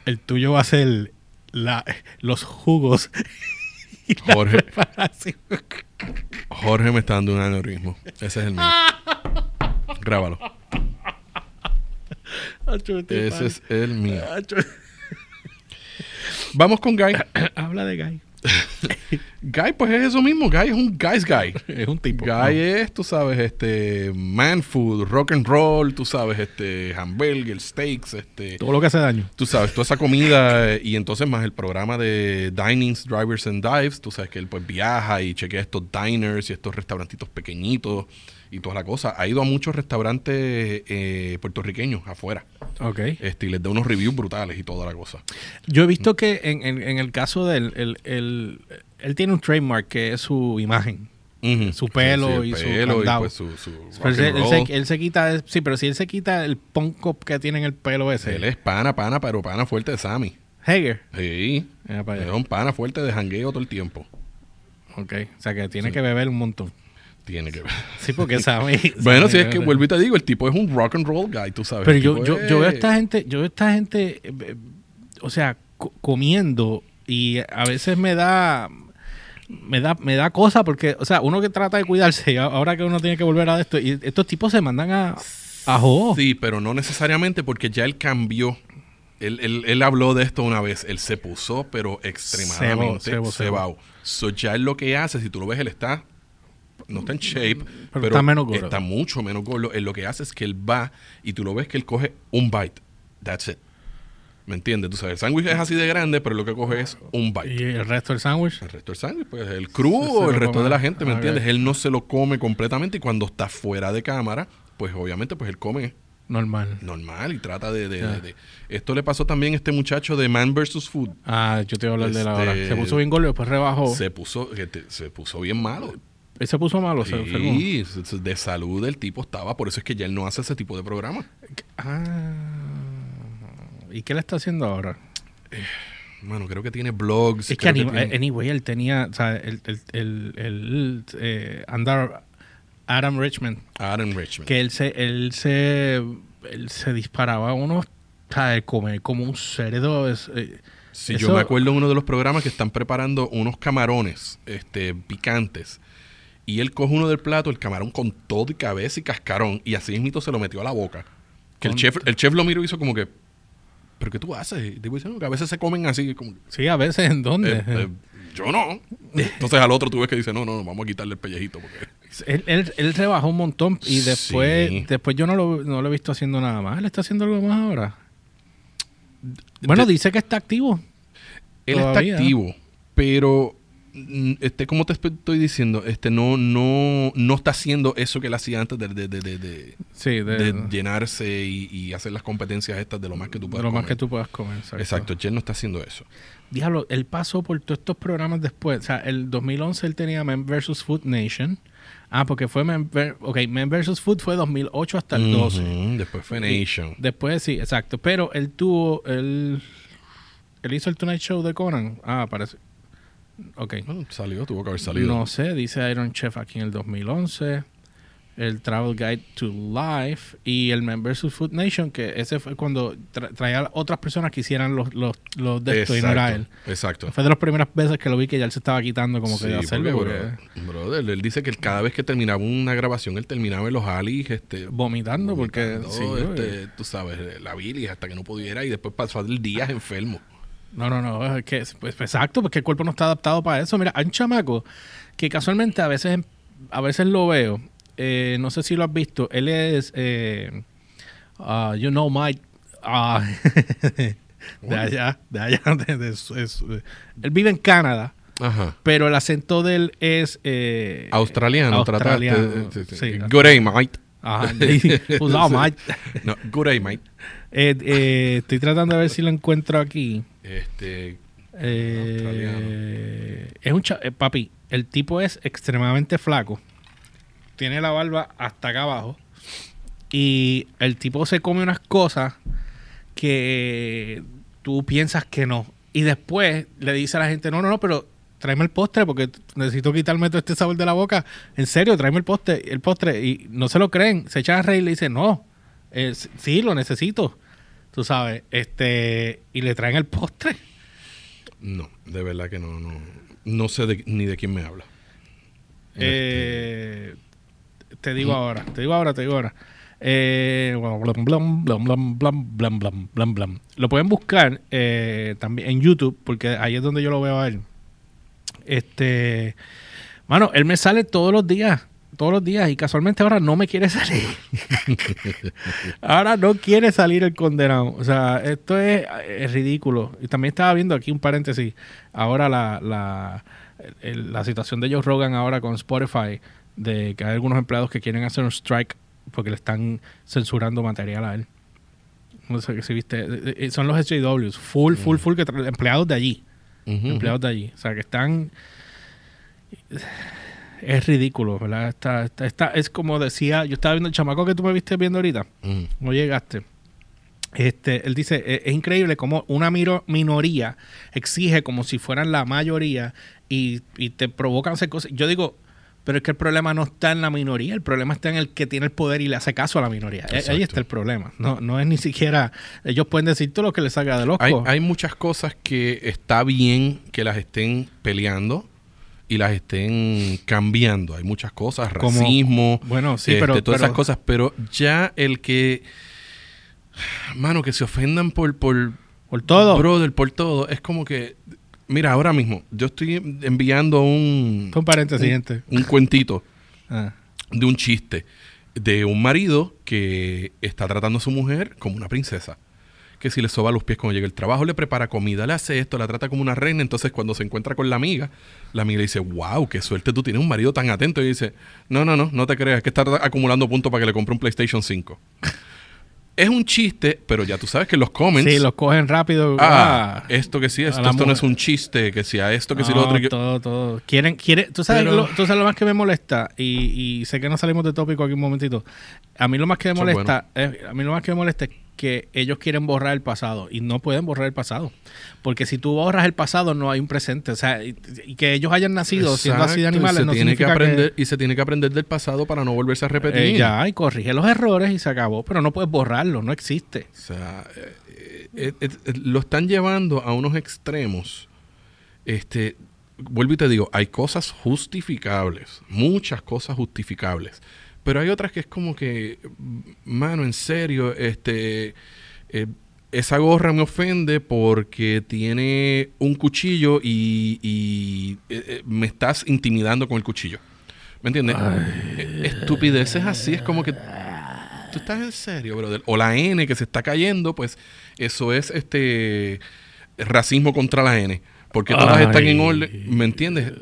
El tuyo va a ser la, los jugos. [laughs] y Jorge. Jorge me está dando un aneurismo. Ese es el mío. Grábalo. Ese es el mío. Vamos con Guy. [coughs] Habla de Guy. [laughs] Guy, pues es eso mismo. Guy es un guy's guy. Es un tipo. Guy es, tú sabes, este man food, rock and roll, tú sabes, este hamburger, steaks, este Todo lo que hace daño. tú sabes, toda esa comida y entonces más el programa de Dinings, Drivers and Dives, tú sabes que él pues viaja y chequea estos diners y estos restaurantitos pequeñitos y toda la cosa. Ha ido a muchos restaurantes eh, puertorriqueños afuera Ok. este, y les da unos reviews brutales y toda la cosa. Yo he visto que en, en- en el caso de él, él, él- él tiene un trademark que es su imagen. Ujú. Su pelo el y su pelo y candado. pues su, su él, se, él se quita, sí, pero si él se quita el ponco que tiene en el pelo ese. Él es pana, pana, pero pana fuerte de Sammy. Hager. Sí. Es un pana fuerte de jangueo todo el tiempo. Ok. O sea que tiene que beber un montón. Tiene que ver. Sí, porque sabe. [laughs] bueno, si es que vuelvo y te digo, el tipo es un rock and roll guy, tú sabes. Pero yo, yo, es- yo veo a esta gente, yo veo esta gente, eh, o sea, co- comiendo y a veces me da, me da, me da cosa porque, o sea, uno que trata de cuidarse ahora que uno tiene que volver a esto y estos tipos se mandan a, a joder. Sí, pero no necesariamente porque ya él cambió. Él, él- él habló de esto una vez. Él se puso, pero extremadamente cebao. So, ya él lo que hace, si tú lo ves, él está. No está en shape, pero, está menos gordo. está mucho menos gordo. Él lo que hace es que él va y tú lo ves que él coge un bite. That's it. ¿Me entiendes? Tú sabes, el sándwich es así de grande, pero lo que coge es un bite. Y el resto del sándwich. El resto del sándwich, pues el crew Se- se o el resto come. de la gente, ¿me Ah, entiendes? Él no se lo come completamente y cuando está fuera de cámara, pues obviamente pues él come Normal. normal y trata de... Esto le pasó también a este muchacho de Man vs. Food. Ah, yo te voy a hablar de la hora. Este- Se puso bien gordo y después rebajó. Se puso que te- se puso bien malo. Él se puso malo, se enfermó. Sí, de salud el tipo estaba, por eso es que ya él no hace ese tipo de programa. Ah. ¿Y qué le está haciendo ahora? Bueno, creo que tiene blogs. Es que, tiene- anyway, él tenía, o sea, el, el, el, el, eh, andar Adam Richmond, Adam Richmond. que él se, él se, él se disparaba unos, o sea, de comer como un cerdo. es, eh, Sí, yo me acuerdo en uno de los programas que están preparando unos camarones este, picantes. Y él coge uno del plato, el camarón con todo y cabeza y cascarón. Y así mismo se lo metió a la boca. Que el chef, el chef lo miró y hizo como que, ¿pero qué tú haces? Y digo, "No, que a veces se comen así. Como, Sí, a veces, ¿en dónde? eh, eh, yo no. Entonces al otro tú ves que dice, no, no, no, vamos a quitarle el pellejito. Porque... Él, él, él rebajó un montón y después, Sí. después yo no lo, no lo he visto haciendo nada más. ¿Él está haciendo algo más ahora? Bueno, De- dice que está activo. Él Todavía. está activo, pero este, como te estoy diciendo, este no, no, no está haciendo eso que él hacía antes de, de, de, de- de- Sí, de, de de llenarse y, y hacer las competencias estas de lo más que tú puedas lo más comer. que tú puedas comer. Exacto. Exacto, Jen no está haciendo eso. Diablo, él pasó por todos estos programas después. O sea, el 2011 él tenía Men vs. Food Nation. Ah, porque fue Men, ver- ok, Men vs. Food fue 2008 hasta el 12. Ujú, Después fue Nation. Después sí, exacto. Pero él tuvo, él, él hizo el Tonight Show de Conan. Ah, parece. Ok. Bueno, salió, tuvo que haber salido. No sé, dice Iron Chef aquí en el 2011. El Travel Guide to Life y el Men vs. Food Nation, que ese fue cuando tra- traía a otras personas que hicieran los, los, los de esto y no era él. Exacto. Fue de las primeras veces que lo vi que ya él se estaba quitando como que Sí, de hacerlo. porque, porque- bro- brother, él dice que cada vez que terminaba una grabación, él terminaba en los alis, este, vomitando, porque sí, este, tú sabes, la bilis hasta que no pudiera y después pasó el día enfermo. No, no, no, es que pues, exacto, porque el cuerpo no está adaptado para eso. Mira, hay un chamaco que casualmente a veces a veces lo veo, eh, no sé si lo has visto, él es eh, ah, you know Mike ah, [laughs] de allá, de allá, [laughs] de- de su- de su- él vive en Canadá. Ajá. Pero el acento de él es eh, Australiano, australiano, trataste. sí, sí. sí. Good day, mate. Ajá, [laughs] Who's that, Mike? No, good day, mate. Eh, eh, estoy tratando de ver si lo encuentro aquí. Este, Eh, es un eh, papi, el tipo es extremadamente flaco. Tiene la barba hasta acá abajo. Y el tipo se come unas cosas que tú piensas que no. Y después le dice a la gente, no, no, no, pero tráeme el postre porque necesito quitarme todo este sabor de la boca. En serio, tráeme el postre, el postre. Y no se lo creen. Se echan a reír y le dicen, no, Eh, sí, lo necesito tú sabes, este, y le traen el postre. No, de verdad que no, no, no sé de, ni de quién me habla. Eh. Te digo ahora, te digo ahora, te digo ahora. Eh, blam, blam, blam, lo pueden buscar eh, también en YouTube, porque ahí es donde yo lo veo a él. Este, mano, él me sale todos los días todos los días, y casualmente ahora no me quiere salir. [laughs] ahora no quiere salir el condenado. O sea, esto es, es ridículo. Y también estaba viendo aquí un paréntesis. Ahora la, la, el- la situación de Joe Rogan ahora con Spotify, de que hay algunos empleados que quieren hacer un strike porque le están censurando material a él. No sé si viste. Eh, eh, Son los SJWs, full, full, full, que empleados de allí. Ujú, Empleados de allí. O sea, que están. Es ridículo, ¿verdad? Está, está, está- es como decía, yo estaba viendo el chamaco que tú me viste viendo ahorita, ujú. no llegaste. Este, él dice, "E- es increíble cómo una miro- minoría exige como si fueran la mayoría y, y te provocan hacer cosas. Yo digo, pero es que el problema no está en la minoría, el problema está en el que tiene el poder y le hace caso a la minoría. Eh, Ahí está el problema. No, no es ni siquiera, ellos pueden decir todo lo que les salga de loco. Hay, hay muchas cosas que está bien que las estén peleando y las estén cambiando. Hay muchas cosas, Como- racismo, bueno, sí, este, pero- todas pero- esas cosas, pero ya el que, mano, que se ofendan por, por, Por todo. brother, por todo, es como que, mira, ahora mismo, yo estoy enviando un, Un paréntesis, un cuentito Ah. de un chiste de un marido que está tratando a su mujer como una princesa. Que si le soba los pies cuando llega el trabajo, le prepara comida, le hace esto, la trata como una reina. Entonces, cuando se encuentra con la amiga, la amiga le dice, wow, qué suerte tú tienes un marido tan atento. Y dice, no, no, no, no te creas, es que está acumulando puntos para que le compre un PlayStation 5. es un chiste, pero ya tú sabes que los comments... Sí, los cogen rápido. Ah, Ah, esto que sí, esto, esto no es un chiste, que si a esto, que si No, lo otro. que- todo, todo. Quieren, quieren, tú sabes, Pero- lo, tú sabes lo más que me molesta y, y sé que no salimos de tópico aquí un momentito. A mí lo más que me molesta, es- a mí lo más que me molesta es que ellos quieren borrar el pasado y no pueden borrar el pasado, porque si tú borras el pasado no hay un presente, o sea, y, y que ellos hayan nacido siendo así de animales se no tiene que aprender Y se tiene que aprender del pasado para no volverse a repetir. eh, ya y corrige los errores y se acabó, pero no puedes borrarlo, no existe. O sea, eh, eh, lo están llevando a unos extremos. Este, vuelvo y te digo, hay cosas justificables, muchas cosas justificables, pero hay otras que es como que, mano, en serio, este, eh, esa gorra me ofende porque tiene un cuchillo y, y, eh, eh, me estás intimidando con el cuchillo. ¿Me entiendes? Estupideces así es como que ¿Tú estás en serio, brother? O la N que se está cayendo, pues eso es este racismo contra la N. Porque todas Ay. están en orden. ¿Me entiendes?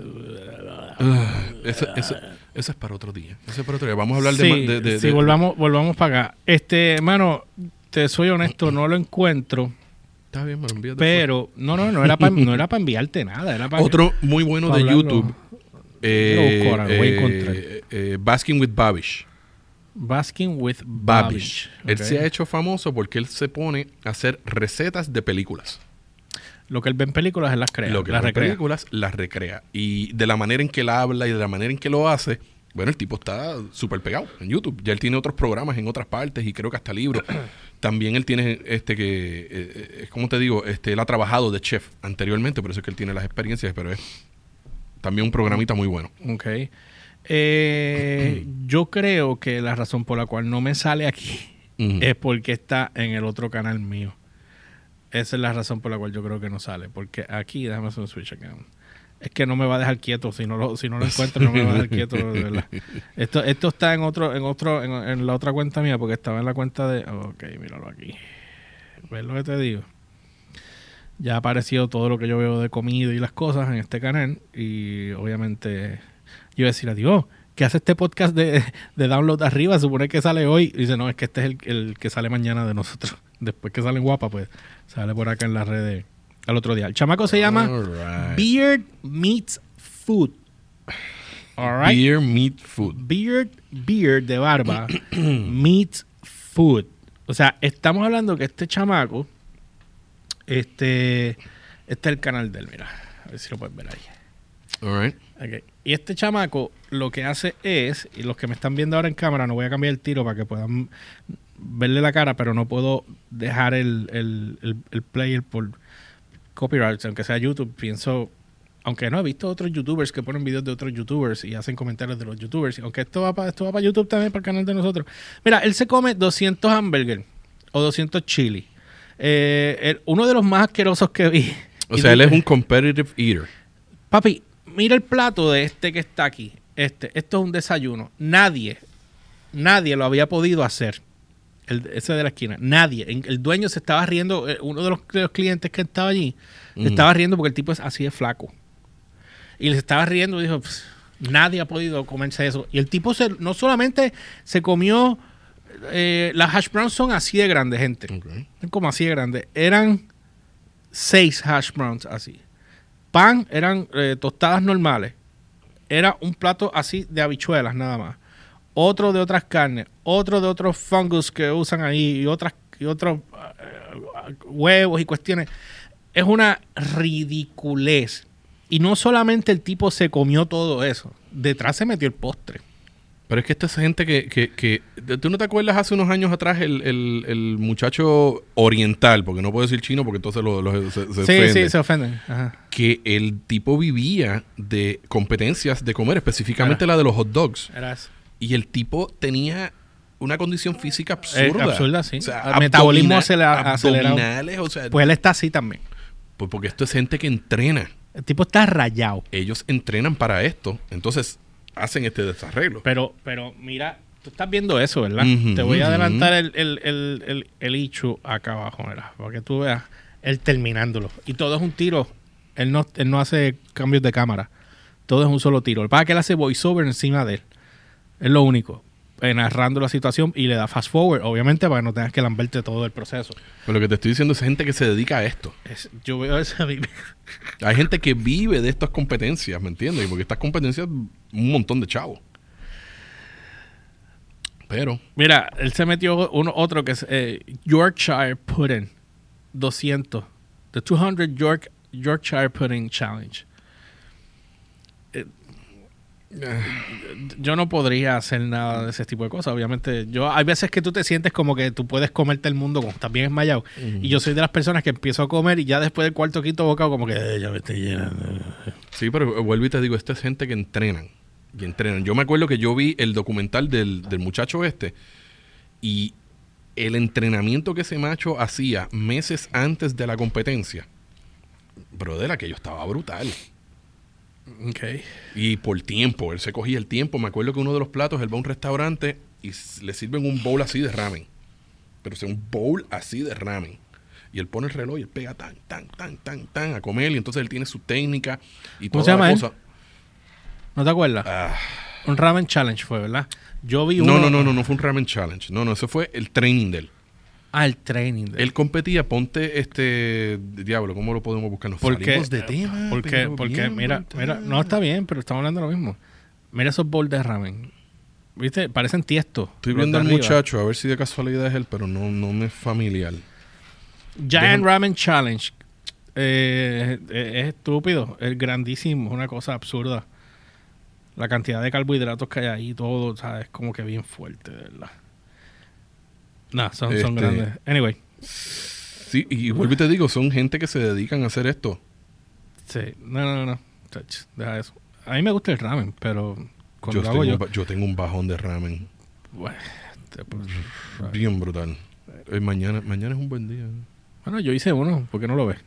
Eso, eso, eso es para otro día. Eso es para otro día. Vamos a hablar de sí, de, de- sí, de- volvamos, volvamos para acá. Este, hermano, te soy honesto, no lo encuentro. Está bien, me lo después. Pero, no, no, no era para [laughs] no era para enviarte nada, era Otro muy bueno de hablarlo. YouTube. Yo lo busco ahora, lo voy a eh, encontrar. eh, Basking with Babish. Basking with Babish. Babish. Él se ha hecho famoso porque él se pone a hacer recetas de películas. Lo que él ve en películas, él las crea, lo que las las recrea. películas las recrea. Y de la manera en que él habla y de la manera en que lo hace, bueno, el tipo está súper pegado en YouTube. Ya él tiene otros programas en otras partes y creo que hasta libros. [clears throat] También él tiene este que, eh, eh, es como te digo, este, él ha trabajado de chef anteriormente, por eso es que él tiene las experiencias, pero es también un programita muy bueno. Ok. Eh, yo creo que la razón por la cual no me sale aquí es porque está en el otro canal mío. Esa es la razón por la cual yo creo que no sale. Porque aquí, déjame hacer un switch acá. Es que no me va a dejar quieto. Si no lo, si no lo encuentro, no me va a dejar quieto. de verdad. [laughs] Esto, esto está en otro, en otro, en, en la otra cuenta mía, porque estaba en la cuenta de. Ok, míralo aquí. ¿Ves lo que te digo? Ya ha aparecido todo lo que yo veo de comida y las cosas en este canal. Y obviamente, yo iba a decir, adiós. ¿Qué hace este podcast de, de download arriba? Supone que sale hoy. Y dice, no, es que este es el, el que sale mañana de nosotros. [laughs] Después que sale guapa, pues sale por acá en las redes al otro día. El chamaco se llama. Beard Meets Food. Alright. Beer Meat Food. Beard, beard de barba, [clears throat] meets food. O sea, estamos hablando que este chamaco, este, este es el canal de él, mira. A ver si lo puedes ver ahí. Alright. Ok. Y este chamaco lo que hace es, y los que me están viendo ahora en cámara, no voy a cambiar el tiro para que puedan verle la cara, pero no puedo dejar el, el, el, el player por copyright, aunque sea YouTube. Pienso, aunque no he visto otros youtubers que ponen videos de otros youtubers y hacen comentarios de los youtubers, aunque esto va para esto va para YouTube también, para el canal de nosotros. Mira, él se come 200 hamburgers o 200 chili. Eh, el- uno de los más asquerosos que vi. O [laughs] sea, él es un competitive eater. Papi, mira el plato de este que está aquí. Este, esto es un desayuno. Nadie, nadie lo había podido hacer. El, ese de la esquina. Nadie. El dueño se estaba riendo. eh, Uno de los, de los clientes que estaba allí se Ujú. estaba riendo porque el tipo es así de flaco. Y le estaba riendo y dijo: "Pss, Nadie ha podido comerse eso. Y el tipo se, no solamente se comió. eh, las hash browns son así de grandes, gente. Son como así de grandes. Eran seis hash browns así. Pan eran eh, tostadas normales. Era un plato así de habichuelas nada más. Otro de otras carnes. Otro de otros fungus que usan ahí. Y, otras, y otros eh, huevos y cuestiones. Es una ridiculez. Y no solamente el tipo se comió todo eso. Detrás se metió el postre. Pero es que esta es gente que, que, que- ¿Tú no te acuerdas hace unos años atrás el, el- el muchacho oriental? Porque no puedo decir chino porque entonces lo, lo- se, se sí, sí, se ofenden. Ajá. Que el tipo vivía de competencias de comer, específicamente Era. la de los hot dogs. Era eso. Y el tipo tenía una condición física Eh, absurda. absurda, sí. O sea, El metabolismo acelerado. abdominales, o sea, Pues él está así también. pues porque esto es gente que entrena. El tipo está rayado. Ellos entrenan para esto. Entonces hacen este desarreglo. Pero, pero mira, tú estás viendo eso, ¿verdad? Te voy a adelantar el, el, el, el, el Ichu acá abajo, mira, para que tú veas él terminándolo. Y todo es un tiro. Él no, él no hace cambios de cámara. Todo es un solo tiro. El para que él hace voiceover encima de él. Es lo único. Eh, narrando la situación y le da fast forward, obviamente, para que no tengas que lamberte todo el proceso. Pero lo que te estoy diciendo es gente que se dedica a esto. Es- yo veo eso a mí. [laughs] Hay gente que vive de estas competencias, ¿me entiendes? Y Porque estas competencias, un montón de chavos. Pero, Mira, él se metió uno, otro que es eh, Yorkshire Pudding 200. The 200 York, Yorkshire Pudding Challenge. Eh, yo no podría hacer nada de ese tipo de cosas. Obviamente, yo hay veces que tú te sientes como que tú puedes comerte el mundo como estás bien esmayado. Y yo soy de las personas que empiezo a comer y ya después del cuarto quinto bocado como que "Eh, ya me estoy llenando. sí, pero vuelvo y te digo, esta es gente que entrenan. Y entrenan. Yo me acuerdo que yo vi el documental del, del muchacho este y el entrenamiento que ese macho hacía meses antes de la competencia, brother, aquello estaba brutal. Okay. Y por tiempo, él se cogía el tiempo. Me acuerdo que uno de los platos, él va a un restaurante y le sirven un bowl así de ramen. Pero o sea, un bowl así de ramen. Y él pone el reloj y él pega tan, tan, tan, tan, tan a comer. Y entonces él tiene su técnica y ¿Cómo toda se llama la él? cosa. ¿No te acuerdas? Ah, Un ramen challenge fue, ¿verdad? Yo vi no, uno. no, no, no, no fue un ramen challenge. No, no, ese fue el training de él. El training. Él competía, ponte este diablo, ¿cómo lo podemos buscar? Nos Porque, salimos de tema. porque, porque bien mira, mira, no está bien, pero estamos hablando de lo mismo. Mira esos bowls de ramen. ¿Viste? Parecen tiestos. Estoy viendo al muchacho, a ver si de casualidad es él, pero no, no me es familiar. Giant Ramen Challenge. Eh, es, es estúpido, es grandísimo, es una cosa absurda. La cantidad de carbohidratos que hay ahí, todo, ¿sabes? Como que bien fuerte, de verdad. Nah, son, son Este- grandes. Anyway, Sí, y vuelvo y te digo, son gente que se dedican a hacer esto. sí. No, no, no, no. Chach, deja eso. A mí me gusta el ramen, pero cuando Yo lo hago tengo, yo... yo tengo un bajón de ramen. bueno, te- pues, Bien brutal. Eh, mañana, mañana es un buen día. Bueno, yo hice uno, ¿por qué no lo ves?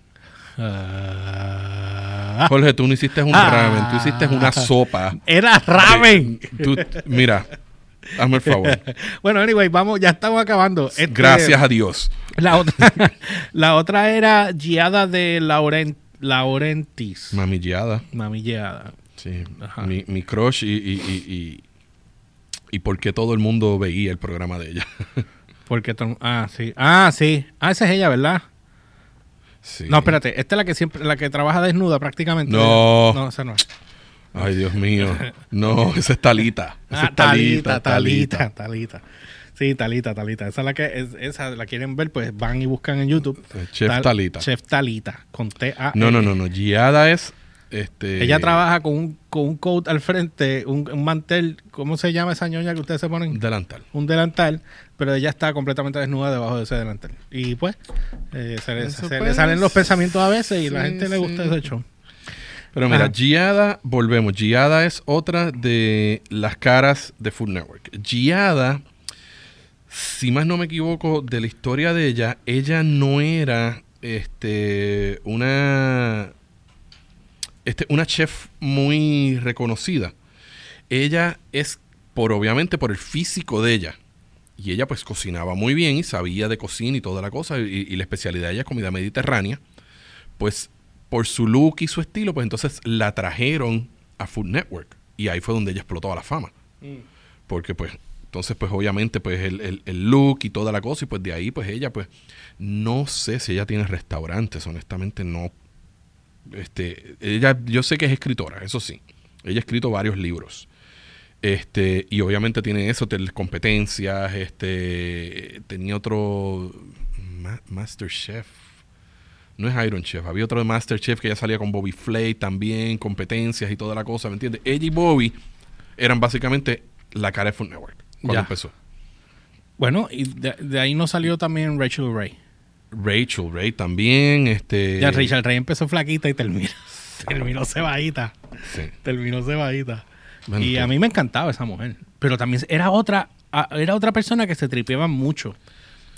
Ah. Jorge, tú no hiciste un Ah. ramen, tú hiciste una sopa. ¡Era ramen! Tú- mira, hazme el favor. [laughs] bueno, anyway, vamos, ya estamos acabando. Este, Gracias a Dios. La otra, [laughs] la otra era Giada de Laurent, Laurentis. Mamillada. Mami Giada. Sí. Mi, mi crush y, y, y, y, y por qué todo el mundo veía el programa de ella. [laughs] Porque ah, sí. Ah, sí. Ah, esa es ella, ¿verdad? Sí. No, espérate. Esta es la que siempre, la que trabaja desnuda prácticamente. No. No, esa no es. Ay, Dios mío. No, esa es Talita. Esa Ah, es Talita, Talita, Talita. Talita. Sí, Talita, Talita. Esa es la que, es- esa la quieren ver, pues van y buscan en YouTube. Chef Talita. Chef Talita, con T-A. No, no, no, no. Giada es Este, Ella trabaja con un, con un coat al frente, un, un mantel, ¿cómo se llama esa ñoña que ustedes se ponen? Delantal. un delantal, pero ella está completamente desnuda debajo de ese delantal. Y pues, eh, se, le, Eso se le pues, salen los pensamientos a veces y la sí, gente le gusta sí. ese show. Pero mira, Ajá. Giada, volvemos. Giada es otra de las caras de Food Network. Giada, si más no me equivoco, de la historia de ella, ella no era este una este, una chef muy reconocida. Ella es por obviamente por el físico de ella. Y ella pues cocinaba muy bien y sabía de cocina y toda la cosa. Y, y la especialidad de ella es comida mediterránea. Pues por su look y su estilo, pues entonces la trajeron a Food Network. Y ahí fue donde ella explotó a la fama. Porque pues, entonces pues obviamente pues el, el- el look y toda la cosa. Y pues de ahí pues ella pues, no sé si ella tiene restaurantes, honestamente no. Este, ella, yo sé que es escritora, eso sí. Ella ha escrito varios libros. Este, y obviamente tiene eso, competencias, este, tenía otro Ma- Masterchef. No es Iron Chef, había otro de Masterchef que ya salía con Bobby Flay también, competencias y toda la cosa, ¿me entiendes? Ella y Bobby eran básicamente la cara de Food Network cuando Ya. empezó. Bueno, y de, de ahí nos salió también Rachel Ray. Rachel Ray también, este... Ya Rachel Ray empezó flaquita y terminó, [laughs] terminó cebadita. sí. Terminó cebadita. Bueno, y tú- a mí me encantaba esa mujer. Pero también era otra, era otra persona que se tripeaba mucho.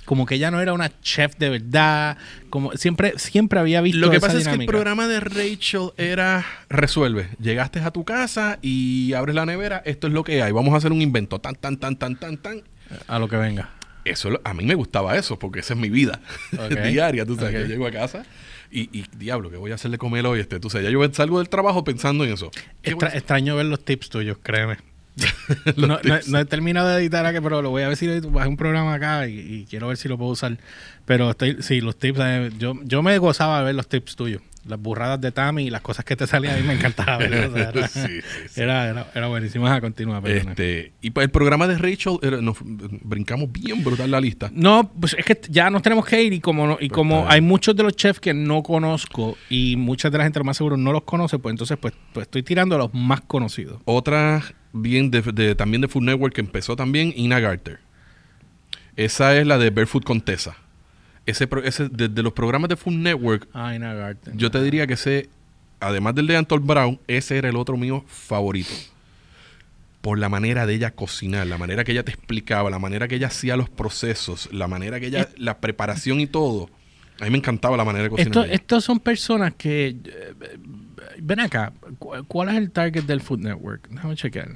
Como que ella no era una chef de verdad. Como siempre, siempre había visto. Lo que esa pasa es que el programa de Rachel era resuelve. Llegaste a tu casa y abres la nevera, esto es lo que hay. Vamos a hacer un invento. Tan, tan, tan, tan, tan, tan. A lo que venga. Eso, a mí me gustaba eso, porque esa es mi vida [laughs] diaria. Tú sabes, Ok. yo llego a casa y, y, diablo, ¿qué voy a hacer de comer hoy? Este, tú sabes, ya yo salgo del trabajo pensando en eso. ¿Qué voy a Extra- extraño ver los tips tuyos, créeme. [laughs] no, he terminado de editar aquí, pero lo voy a ver si lo bajé un programa acá y, y quiero ver si lo puedo usar. Pero estoy, sí, los tips, eh, yo, yo me gozaba de ver los tips tuyos. Las burradas de Tami y las cosas que te salían a mí me encantaba o sea, era, [laughs] Sí, sí, sí. era, era, era buenísimo. A continuar. Este, y pues el programa de Rachel, nos brincamos bien brutal la lista. No, pues es que ya nos tenemos que ir y como no- y Pues como hay muchos de los chefs que no conozco y mucha de la gente lo más seguro no los conoce, pues entonces pues, pues estoy tirando a los más conocidos. Otra bien de, de- también de Food Network que empezó también, Ina Garter. Esa es la de Barefoot Contessa. Ese, ese de, de los programas de Food Network, Ay, yo te diría que ese, además del de Anton Brown, ese era el otro mío favorito. Por la manera de ella cocinar, la manera que ella te explicaba, la manera que ella hacía los procesos, la manera que ella, la preparación y todo. A mí me encantaba la manera de cocinar. Esto, estos son personas que... eh, ven acá, ¿cu- ¿cuál es el target del Food Network? Déjame chequear.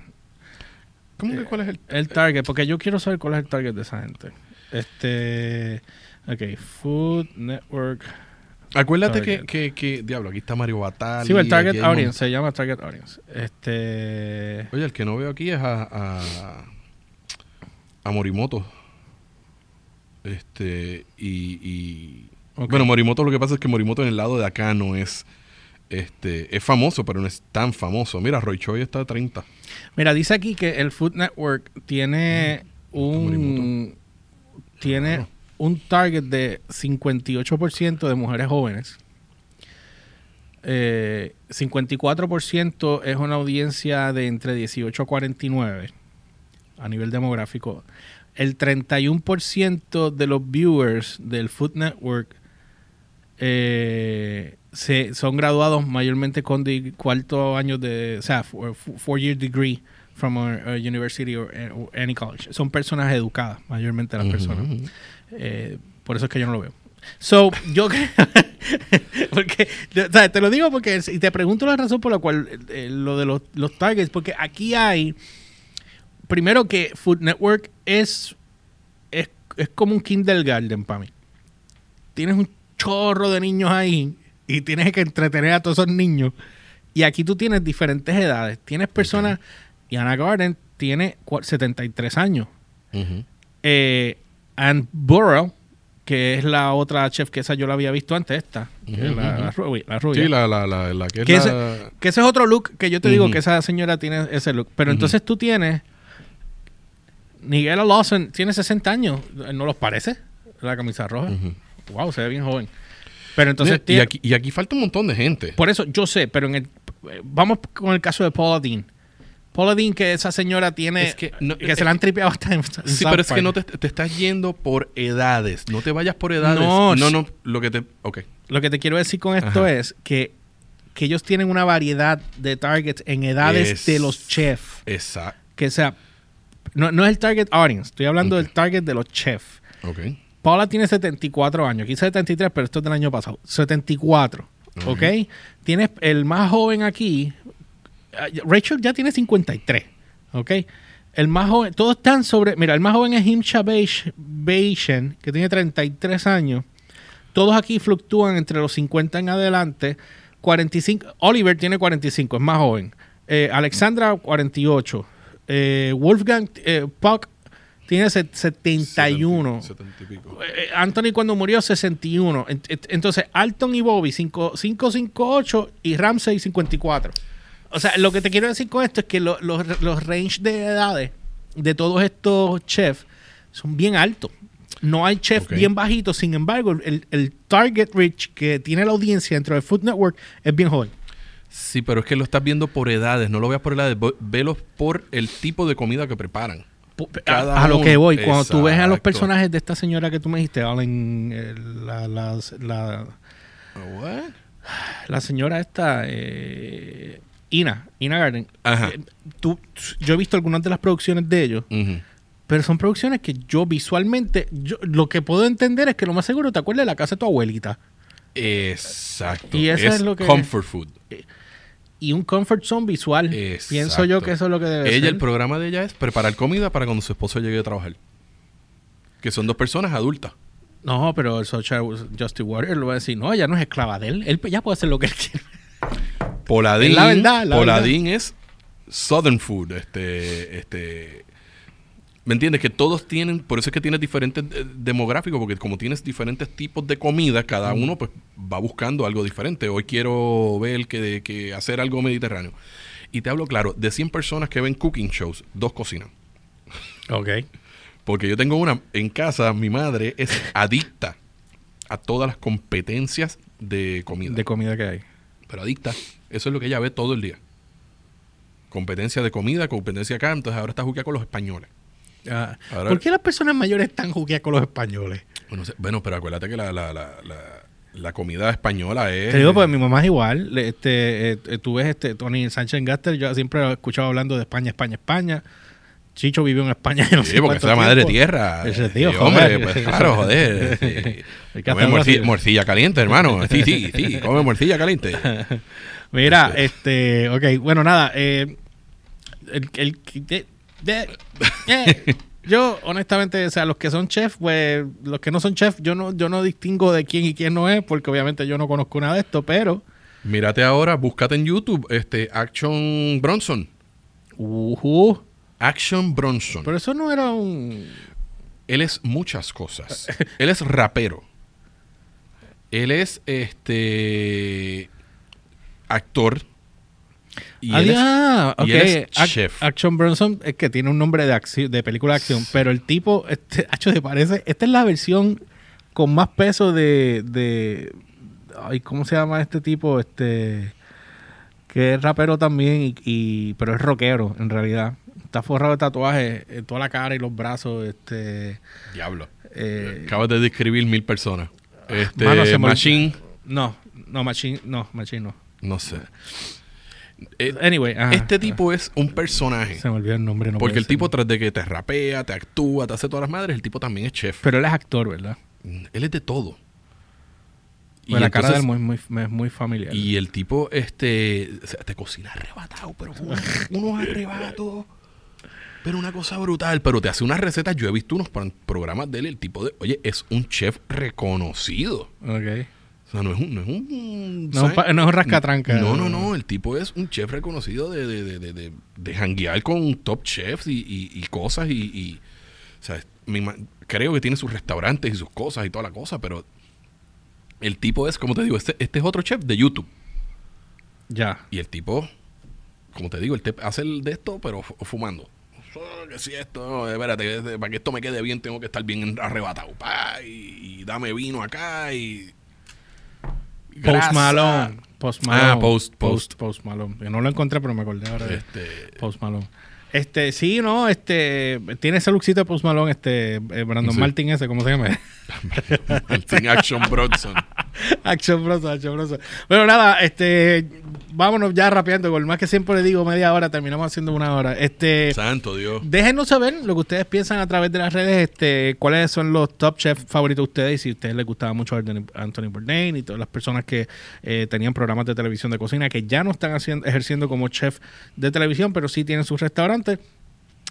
¿Cómo que cuál es el? El target, porque yo quiero saber cuál es el target de esa gente. Este... Ok, Food Network... Acuérdate que, que, que- diablo, aquí está Mario Batali. Sí, el target audience, se llama target audience. Este... Oye, el que no veo aquí es a, a, a Morimoto. Este, y, y-. Bueno, Morimoto lo que pasa es que Morimoto en el lado de acá no es... Este, es famoso, pero no es tan famoso. Mira, Roy Choi está a 30. Mira, dice aquí que el Food Network tiene un Morimoto. tiene Claro. Un target de 58% de mujeres jóvenes. Eh, 54% es una audiencia de entre 18 a 49 a nivel demográfico. El 31% de los viewers del Food Network eh, se, son graduados mayormente con cuarto año de, o sea, four year degree from a, a university or, or any college. Son personas educadas, mayormente las personas. Eh, por eso es que yo no lo veo. So, yo creo. [laughs] porque, o sea, te lo digo porque. Y te pregunto la razón por la cual. eh, lo de los, los targets. Porque aquí hay. Primero que Food Network es. Es, es como un kindergarten para mí. Tienes un chorro de niños ahí. Y tienes que entretener a todos esos niños. Y aquí tú tienes diferentes edades. Tienes personas. Y Anna Garden tiene cua- 73 años Ujú. eh, Ann Burrow, que es la otra chef que esa yo la había visto antes, esta, que es la, la rubia. la rubia. Sí, la, la, la, la que es Que ese- la... Que ese es otro look que yo te digo que esa señora tiene ese look. Pero entonces tú tienes. Nigella Lawson tiene 60 años. ¿No los parece? La camisa roja. Wow, se ve bien joven. Pero entonces y, aquí, y aquí falta un montón de gente. Por eso yo sé, pero en el, vamos con el caso de Paula Dean. Paula Dean, que esa señora tiene. Es que no- que se la han tripeado hasta en, en Sí, South pero es que no te, te estás yendo por edades. No te vayas por edades. No, No, no. Lo que te. Ok. Lo que te quiero decir con esto Ajá. es que, que ellos tienen una variedad de targets en edades Es- de los chefs. Exacto. Que sea. No, no es el target audience, estoy hablando del target de los chefs. Ok. Paula tiene 74 años, quizás 73, pero esto es del año pasado. 74, ¿ok? Tienes el más joven aquí, eh, Rachel ya tiene 53, ¿ok? El más joven, todos están sobre, mira, el más joven es Himcha Beish- Beishen, que tiene 33 años. Todos aquí fluctúan entre los 50 en adelante. 45, Oliver tiene 45, es más joven. Eh, Alexandra, 48. Eh, Wolfgang eh, Puck tiene set- 71. 70 y pico. Eh, Anthony cuando murió 61. Ent- ent- Entonces, Alton y Bobby 5, 558 y Ramsey 54. O sea, lo que te quiero decir con esto es que lo- los, los range de edades de todos estos chefs son bien altos. No hay chef bien bajito, sin embargo, el, el target reach que tiene la audiencia dentro de Food Network es bien joven. Sí, pero es que lo estás viendo por edades. No lo veas por edades. Velos por el tipo de comida que preparan. A, lo que voy, cuando tú ves a los personajes de esta señora que tú me dijiste, Allen, eh, la, la, la- What? la señora esta, eh, Ina, Ina Garden. Ajá. Eh, tú- yo he visto algunas de las producciones de ellos, pero son producciones que yo visualmente, yo, lo que puedo entender es que lo más seguro te acuerdas de la casa de tu abuelita. Exacto. Y eso es lo que- Comfort food. Y un comfort zone visual. Exacto. Pienso yo que eso es lo que debe Ella, ser. el programa de ella es preparar comida para cuando su esposo llegue a trabajar. Que son dos personas adultas. No, pero el social Justin Warrior lo va a decir, no, ella no es esclava de él, él ya puede hacer lo que él quiere. Poladín, Es la verdad, la Poladín es Southern food. Este, este, ¿Me entiendes? Que todos tienen, por eso es que tienes diferentes eh, demográficos, porque como tienes diferentes tipos de comida, cada uno pues va buscando algo diferente. Hoy quiero ver que, que hacer algo mediterráneo. Y te hablo claro, de 100 personas que ven cooking shows, dos cocinan. Ok. Porque yo tengo una en casa, mi madre es adicta a todas las competencias de comida. De comida que hay. pero adicta. Eso es lo que ella ve todo el día. Competencia de comida, competencia acá. Entonces ahora está juquea con los españoles. Ah, Ahora- ¿Por qué las personas mayores están jugueadas con los españoles? Bueno, pero acuérdate que la, la, la, la- la comida española es... Te digo, pues mi mamá es igual. Este, eh, eh, tú ves este Tony Sánchez Gaster, yo siempre lo he escuchado hablando de España, España, España. Chicho vivió en España. [laughs] No Sí, sé porque es la madre tierra. Ese tío, Sí, joder. hombre, pues claro, joder. [laughs] Sí. Come morcilla caliente, hermano. Sí, sí, sí. Come morcilla caliente. [laughs] Mira, Este. ok, bueno, nada. eh, el, el- de- de- eh, [laughs] yo, honestamente, o sea, los que son chef, pues, los que no son chef, yo no, yo no distingo de quién y quién no es, porque obviamente yo no conozco nada de esto, pero. Mírate ahora, búscate en YouTube este Action Bronson. ujú, Action Bronson. pero eso no era un. Él es muchas cosas. Él es rapero. Él es este actor. Y él es- ah, él es chef. Action Bronson es que tiene un nombre de acción, de película de acción, pero el tipo, este, [laughs] hecho te parece, esta es la versión con más peso de, de, ay, ¿cómo se llama este tipo? Este, que es rapero también, y, y- pero es rockero en realidad. Está forrado de tatuajes en toda la cara y los brazos, este, Diablo. eh, Acabas de describir mil personas. Este Mano, Machine. no, no, Machine, no, Machine no. No sé. Eh, Anyway, ajá. este tipo es un personaje. se me olvidó el nombre, no porque el ser. tipo, tras de que te rapea, te actúa, te hace todas las madres, el tipo también es chef. pero él es actor, ¿verdad? Él es de todo. Y la cara de él entonces- muy, muy, me es muy familiar. Y el tipo, este, o sea, te cocina arrebatado, pero [laughs] unos, arrebatos. Pero una cosa brutal, pero te hace unas recetas. Yo he visto unos pro- programas de él, el tipo de, oye, es un chef reconocido. Ok. O sea, no es un, no es un, No es un ¿sabes? pa- no es un rascatranca. No, no, no, el tipo es un chef reconocido de, de, de, de, de, de janguear con top chefs y, y, y cosas y, y, o sea, ima- creo que tiene sus restaurantes y sus cosas y toda la cosa, pero el tipo es, como te digo, este, este es otro chef de YouTube. Ya. Y el tipo, como te digo, el hace el de esto, pero fu- fumando. Oh, que si esto, espérate, este, para que esto me quede bien, tengo que estar bien arrebatado. Pa, y, y dame vino acá y. Post Malone. Post Malone. Ah, Post, Post. Post, Malone. Yo no lo encontré, pero me acordé ahora Este, Post Malone. Este, sí, no, este, tiene ese lookcito de Post Malone, este, eh, Brandon Sí. Martin ese, ¿cómo se llama? [laughs] Martin [laughs] Action Bronson. Action Bros, Action Bros. Bueno, nada, este, vámonos ya rapeando, por más que siempre le digo media hora, terminamos haciendo una hora. Este, Santo Dios. déjenos saber lo que ustedes piensan a través de las redes, este, cuáles son los top chefs favoritos de ustedes y si a ustedes les gustaba mucho Anthony, Anthony Bourdain y todas las personas que eh, tenían programas de televisión de cocina que ya no están haciendo, ejerciendo como chef de televisión, pero sí tienen sus restaurantes.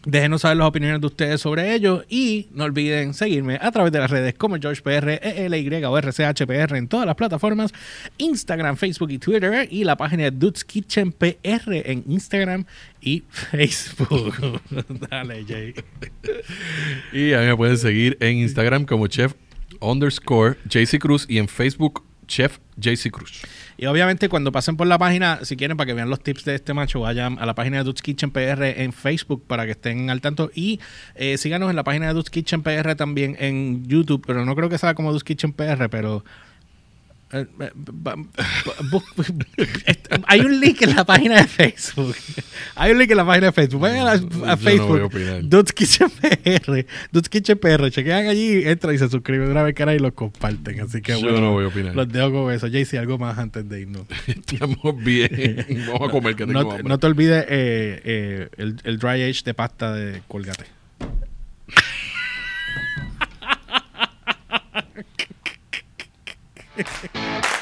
Déjenos saber las opiniones de ustedes sobre ello y no olviden seguirme a través de las redes como GeorgePR, ELY o RCHPR en todas las plataformas, Instagram, Facebook y Twitter y la página de Dudes Kitchen PR en Instagram y Facebook. [laughs] Dale, Jay. Y a mí me pueden seguir en Instagram como chef underscore JC Cruz y en Facebook chef JC Cruz. Y obviamente cuando pasen por la página, si quieren para que vean los tips de este macho, vayan a la página de Dudes Kitchen PR en Facebook para que estén al tanto. Y eh, síganos en la página de Dudes Kitchen PR también en YouTube, pero no creo que sea como Dudes Kitchen PR, pero hay un link en la página de Facebook. Hay un link en la página de Facebook. Vayan a, no Facebook. Dudes Kitchen PR. Dudes Kitchen PR. Chequean allí, entran y se suscriben una vez que y lo comparten. Así que Yo bueno. no voy a opinar. Los dejo con eso. Jaycee, algo más antes de irnos. [laughs] Estamos bien. [laughs] Vamos a comer que tengo No, hambre. no te olvides eh, eh, el, el dry age de pasta de Colgate. Thank [laughs] you.